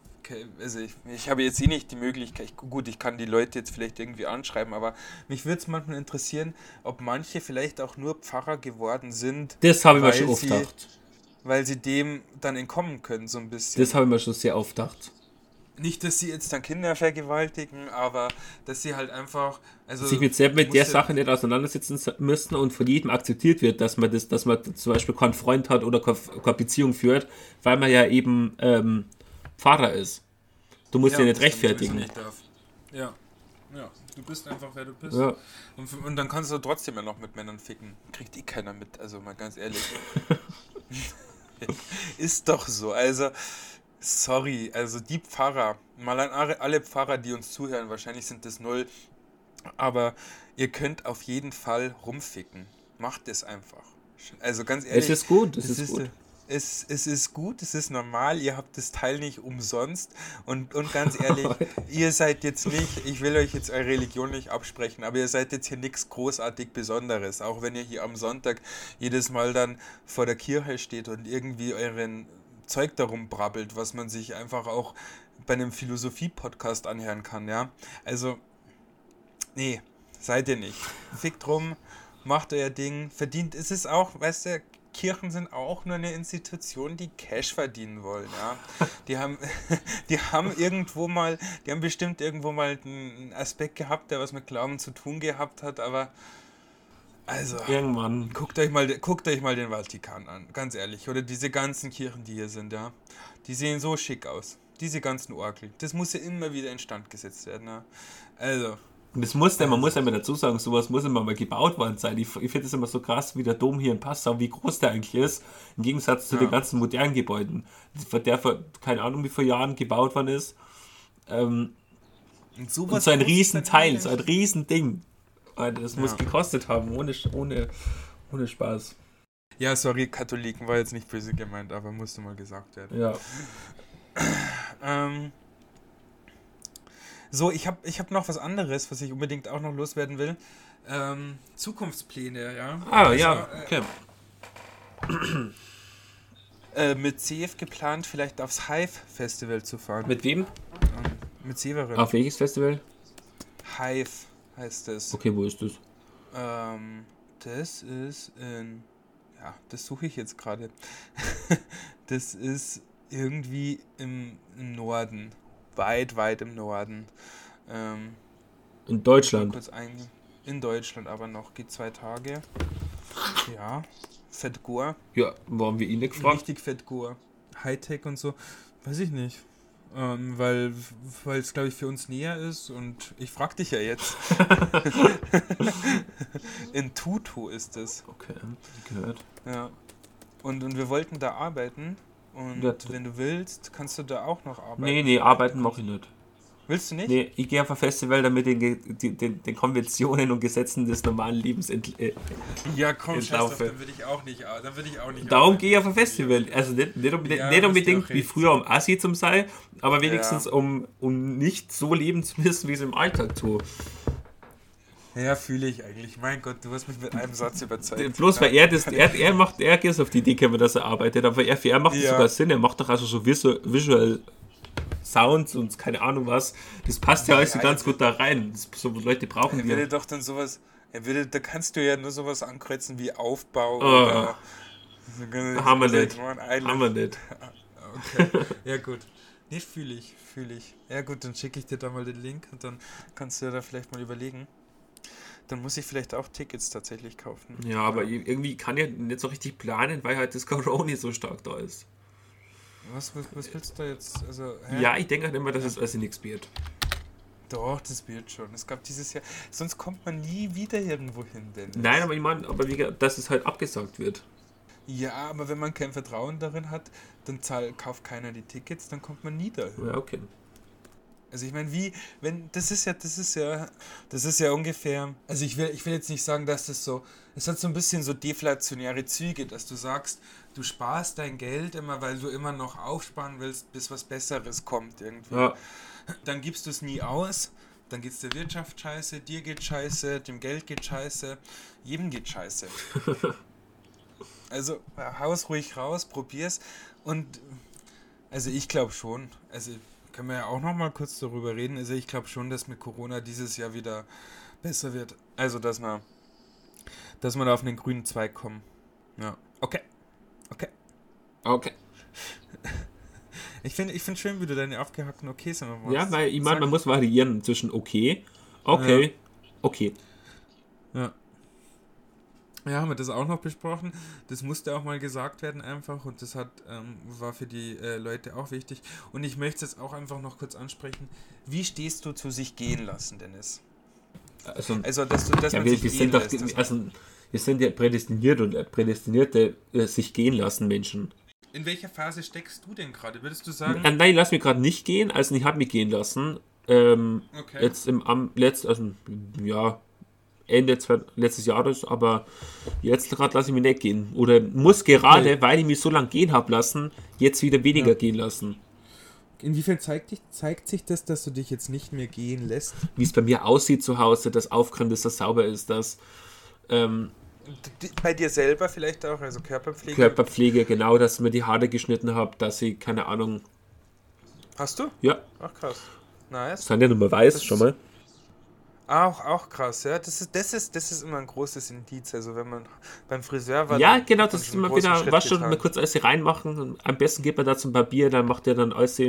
also ich, ich habe jetzt eh nicht die Möglichkeit, ich, gut, ich kann die Leute jetzt vielleicht irgendwie anschreiben, aber mich würde es manchmal interessieren, ob manche vielleicht auch nur Pfarrer geworden sind, Das habe ich mir schon oft gedacht. Weil sie dem dann entkommen können, so ein bisschen. Das habe ich mir schon sehr oft gedacht. nicht, dass sie jetzt dann Kinder vergewaltigen, aber dass sie halt einfach, also Sich mit, selbst mit der ja- Sache nicht auseinandersetzen müssen und von jedem akzeptiert wird, dass man das, dass man zum Beispiel keinen Freund hat oder keine, keine Beziehung führt, weil man ja eben ähm, Pfarrer ist. Du musst ja, nicht dann sowieso rechtfertigen. Nicht darf. Ja. Ja, du bist einfach, wer du bist. Ja. Und, und dann kannst du trotzdem ja noch mit Männern ficken. Kriegt eh keiner mit, also mal ganz ehrlich. ist doch so. Also, sorry, also die Pfarrer, mal an alle Pfarrer, die uns zuhören, wahrscheinlich sind das null, aber ihr könnt auf jeden Fall rumficken. Macht es einfach. Also ganz ehrlich. Es ist gut, es ist, ist gut es, es ist gut, es ist normal, ihr habt das Teil nicht umsonst. Und, und ganz ehrlich, ihr seid jetzt nicht, ich will euch jetzt eure Religion nicht absprechen, aber ihr seid jetzt hier nichts großartig Besonderes. Auch wenn ihr hier am Sonntag jedes Mal dann vor der Kirche steht und irgendwie euren Zeug darum brabbelt, was man sich einfach auch bei einem Philosophie-Podcast anhören kann, ja. Also, nee, seid ihr nicht. Fickt rum, macht euer Ding, verdient. Es ist auch, weißt du, Kirchen sind auch nur eine Institution, die Cash verdienen wollen. Ja? Die, haben, die haben irgendwo mal, die haben bestimmt irgendwo mal einen Aspekt gehabt, der was mit Glauben zu tun gehabt hat, aber also irgendwann. Guckt euch mal, guckt euch mal den Vatikan an, ganz ehrlich. Oder diese ganzen Kirchen, die hier sind, ja. Die sehen so schick aus. Diese ganzen Orgel. Das muss ja immer wieder instand gesetzt werden. Ja? Also, und das muss man muss ja immer dazu sagen, sowas muss immer mal gebaut worden sein. Ich, ich finde es immer so krass, wie der Dom hier in Passau, wie groß der eigentlich ist, im Gegensatz zu ja. den ganzen modernen Gebäuden, der vor, keine Ahnung, wie vor Jahren gebaut worden ist. Ähm, und, und so ein Riesenteil, so ein Riesending. Das muss ja. gekostet haben, ohne, ohne, ohne Spaß. Ja, sorry, Katholiken war jetzt nicht böse gemeint, aber musste mal gesagt werden. Ja. ähm, so, ich habe ich hab noch was anderes, was ich unbedingt auch noch loswerden will. Ähm, Zukunftspläne, ja. Ah, also, ja, äh, okay. Äh, mit CF geplant, vielleicht aufs Hive-Festival zu fahren. Mit wem? Ähm, mit Severin. Auf welches Festival? Hive heißt es. Okay, wo ist das? Ähm, das ist in. Ja, das suche ich jetzt gerade. das ist irgendwie im Norden weit, weit im Norden. Ähm, in Deutschland? In Deutschland aber noch. Geht zwei Tage. Ja. Fettgur. Ja, warum wir ihn nicht gefragt? Richtig Fettgur. Hightech und so. Weiß ich nicht. Ähm, weil es, glaube ich, für uns näher ist und ich frage dich ja jetzt. In Tutu ist es. Okay, gehört. Ja. Und, und wir wollten da arbeiten und ja, wenn du willst, kannst du da auch noch arbeiten. Nee, nee, arbeiten mache ich nicht. Willst du nicht? Nee, ich gehe auf ein Festival, damit den, den, den, Konventionen und Gesetzen des normalen Lebens ent, äh, Ja, komm, entlaufe. dann würde ich auch nicht, dann würde ich auch nicht Darum gehe ich auf ein Festival. Also nicht, nicht, unbedingt, ja, nicht unbedingt wie früher um Assi zum Sei, aber wenigstens ja. um, um nicht so leben zu müssen, wie es im Alltag tue. Ja, fühle ich eigentlich. Mein Gott, du hast mich mit einem Satz überzeugt. Bloß weil er das, er, er macht, er geht auf die Idee dass er arbeitet, aber er, für er macht ja. sogar Sinn. Er macht doch also so Visual, Sounds und keine Ahnung was. Das passt ja, ja alles so ganz gut da rein. Das, so Leute brauchen er wir. doch dann sowas, er würde, da kannst du ja nur sowas ankreuzen wie Aufbau oh. oder. Haben wir nicht. Haben wir nicht. Okay, ja gut. Nee, fühle ich, fühle ich. Ja gut, dann schicke ich dir da mal den Link und dann kannst du da vielleicht mal überlegen. Dann muss ich vielleicht auch Tickets tatsächlich kaufen. Ja, aber ja. irgendwie kann ich nicht so richtig planen, weil halt das Corona so stark da ist. Was, was, was willst du da jetzt? Also, ja, ich denke halt immer, dass es also nichts wird. Doch, das wird schon. Es gab dieses Jahr. Sonst kommt man nie wieder irgendwo hin, denn. Nein, aber ich meine, aber wie, dass es halt abgesagt wird. Ja, aber wenn man kein Vertrauen darin hat, dann zahl, kauft keiner die Tickets, dann kommt man nie dahin. Ja, okay. Also ich meine, wie, wenn, das ist ja, das ist ja, das ist ja ungefähr, also ich will, ich will jetzt nicht sagen, dass das so, es hat so ein bisschen so deflationäre Züge, dass du sagst, du sparst dein Geld immer, weil du immer noch aufsparen willst, bis was Besseres kommt irgendwie. Ja. Dann gibst du es nie aus, dann geht es der Wirtschaft scheiße, dir geht scheiße, dem Geld geht scheiße, jedem geht scheiße. also haus ruhig raus, probier's und also ich glaube schon, also können wir ja auch noch mal kurz darüber reden. Also ich glaube schon, dass mit Corona dieses Jahr wieder besser wird. Also dass wir, dass wir da auf den grünen Zweig kommen. Ja. Okay. Okay. Okay. Ich finde ich find schön, wie du deine aufgehackten Okays immer machst. Ja, weil ich meine, man muss variieren zwischen okay, okay, ja. okay. Ja. Ja, haben wir das auch noch besprochen. Das musste auch mal gesagt werden einfach und das hat, ähm, war für die äh, Leute auch wichtig. Und ich möchte es auch einfach noch kurz ansprechen. Wie stehst du zu sich gehen lassen, Dennis? Also, also dass du das ja, wir, wir sind doch, lässt, also, wir sind ja prädestiniert und prädestinierte äh, sich gehen lassen Menschen. In welcher Phase steckst du denn gerade? Würdest du sagen? Äh, nein, lass mich gerade nicht gehen. Also ich habe mich gehen lassen. Ähm, Okay. Jetzt im am letzt, also ja, Ende letztes Jahres, aber jetzt gerade lasse ich mich nicht gehen. Oder muss gerade, Okay. weil ich mich so lange gehen habe lassen, jetzt wieder weniger Ja. gehen lassen. Inwiefern zeigt, dich, zeigt sich das, dass du dich jetzt nicht mehr gehen lässt? Wie es bei mir aussieht zu Hause, das Aufräumen, dass das sauber ist, das ähm, Bei dir selber vielleicht auch, also Körperpflege. Körperpflege, genau, dass ich mir die Haare geschnitten habe, dass ich, keine Ahnung, Hast du? ja, Ach krass. Nice. sind ja nur weiß Das- schon mal. Auch, auch krass, ja. Das ist, das, ist, das ist immer ein großes Indiz. Also wenn man beim Friseur war. Ja, genau, das ist immer wieder, Schritt was schon getan. mal kurz alles reinmachen. Am besten geht man da zum Barbier, dann macht er dann alles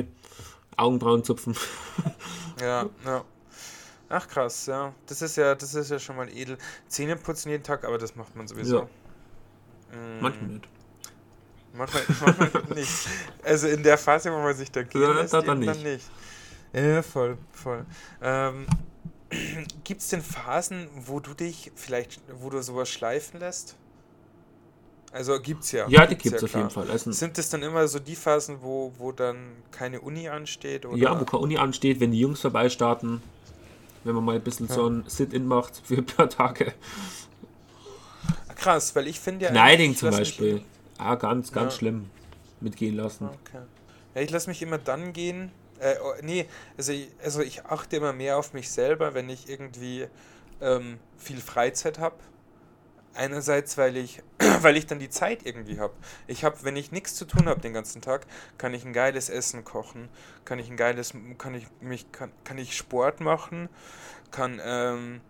Augenbrauen zupfen. Ja, ja. Ach krass, ja. Das ist ja, das ist ja schon mal edel. Zähne putzen jeden Tag, aber das macht man sowieso. Ja. Mm, Manchmal nicht. Manchmal, manchmal nicht. Also in der Phase, wo man sich da gehen Ja, dann dann nicht. Ja, voll, voll. Ähm, Gibt es denn Phasen, wo du dich vielleicht, wo du sowas schleifen lässt? Also gibt's ja. Ja, die gibt es auf klar. jeden Fall. Also, Sind das dann immer so die Phasen, wo, wo dann keine Uni ansteht? Oder? ja, wo keine Uni ansteht, wenn die Jungs vorbeistarten, wenn man mal ein bisschen so ein Sit-In macht für ein paar Tage. Krass, weil ich finde ja. Kneiding ich zum Beispiel. Ah, ganz, ganz Ja. schlimm. Mitgehen lassen. Okay. Ja, ich lasse mich immer dann gehen. Äh, oh, nee, also ich, also ich achte immer mehr auf mich selber, wenn ich irgendwie ähm, viel Freizeit habe. Einerseits, weil ich, weil ich dann die Zeit irgendwie habe. Ich habe, wenn ich nichts zu tun habe den ganzen Tag, kann ich ein geiles Essen kochen, kann ich ein geiles, kann ich mich, kann, kann ich Sport machen, kann, ähm,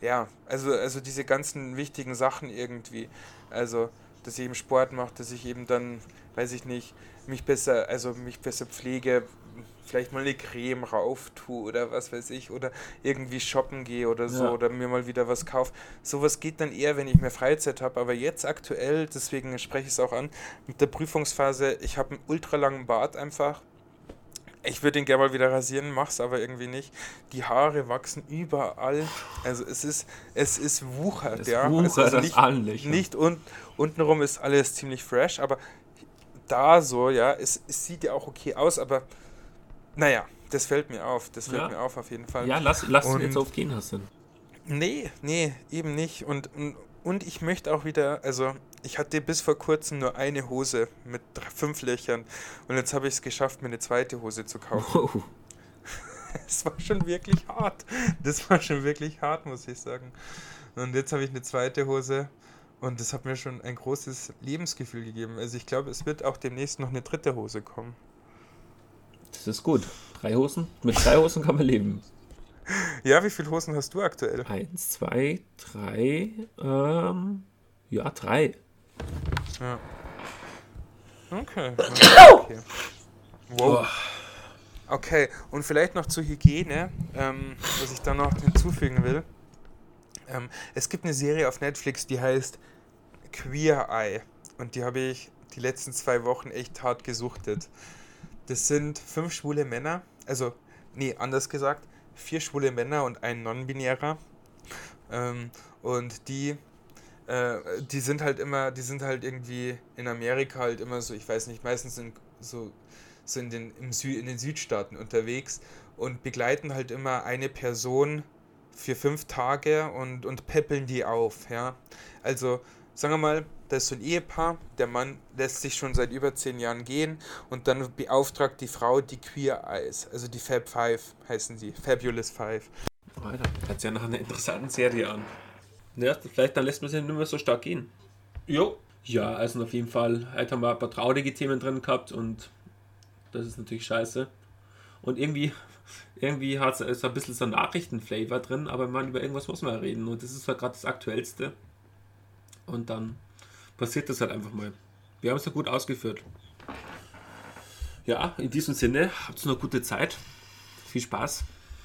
ja, also, also diese ganzen wichtigen Sachen irgendwie. Also, dass ich eben Sport mache, dass ich eben dann, weiß ich nicht, mich besser, also mich besser pflege, vielleicht mal eine Creme rauf tue oder was weiß ich, oder irgendwie shoppen gehe oder so, Ja. oder mir mal wieder was kaufe. Sowas geht dann eher, wenn ich mehr Freizeit habe, aber jetzt aktuell, deswegen spreche ich es auch an, mit der Prüfungsphase, ich habe einen ultra langen Bart einfach. Ich würde ihn gerne mal wieder rasieren, mach's aber irgendwie nicht. Die Haare wachsen überall. Also es ist, es ist wuchert, Das ja. Wucher, es ist das nicht, allen Löchern. nicht und untenrum ist alles ziemlich fresh, aber da so, ja, es, es sieht ja auch okay aus, aber naja, das fällt mir auf. Das fällt Ja. mir auf auf jeden Fall. Ja, lass, lass Und- jetzt aufgehen, Hassan. Nee, nee, eben nicht. Und, und, ich möchte auch wieder, also ich hatte bis vor kurzem nur eine Hose mit fünf Löchern und jetzt habe ich es geschafft, mir eine zweite Hose zu kaufen. Oh, Es war schon wirklich hart. Das war schon wirklich hart, muss ich sagen. Und jetzt habe ich eine zweite Hose und das hat mir schon ein großes Lebensgefühl gegeben. Also ich glaube, es wird auch demnächst noch eine dritte Hose kommen. Das ist gut. Drei Hosen? Mit drei Hosen kann man leben. Ja, wie viele Hosen hast du aktuell? Eins, zwei, drei, ähm, ja, drei. Ja. Okay. okay. Wow. Okay, und vielleicht noch zur Hygiene, ähm, was ich da noch hinzufügen will. Ähm, es gibt eine Serie auf Netflix, die heißt Queer Eye. Und die habe ich die letzten zwei Wochen echt hart gesuchtet. Das sind fünf schwule Männer, also, nee, anders gesagt, vier schwule Männer und ein Non-Binärer. Ähm, und die äh, die sind halt immer, die sind halt irgendwie in Amerika halt immer so, ich weiß nicht, meistens in, so, so in, den, im Sü in den Südstaaten unterwegs und begleiten halt immer eine Person für fünf Tage und, und peppeln die auf, ja. Also, sagen wir mal, da ist so ein Ehepaar, der Mann lässt sich schon seit über zehn Jahren gehen und dann beauftragt die Frau die Queer Eyes, also die Fab Five heißen sie, Fabulous Five. Alter, hört sich ja nach einer interessanten Serie an. Ja, vielleicht dann lässt man sich nicht mehr so stark gehen. Jo. Ja, also auf jeden Fall, heute haben wir ein paar traurige Themen drin gehabt und das ist natürlich scheiße. Und irgendwie, irgendwie hat es ein bisschen so ein Nachrichtenflavor drin, aber man über irgendwas muss man ja reden und das ist halt gerade das Aktuellste. Und dann passiert das halt einfach mal. Wir haben es ja gut ausgeführt. Ja, in diesem Sinne, habt noch gute Zeit. Viel Spaß.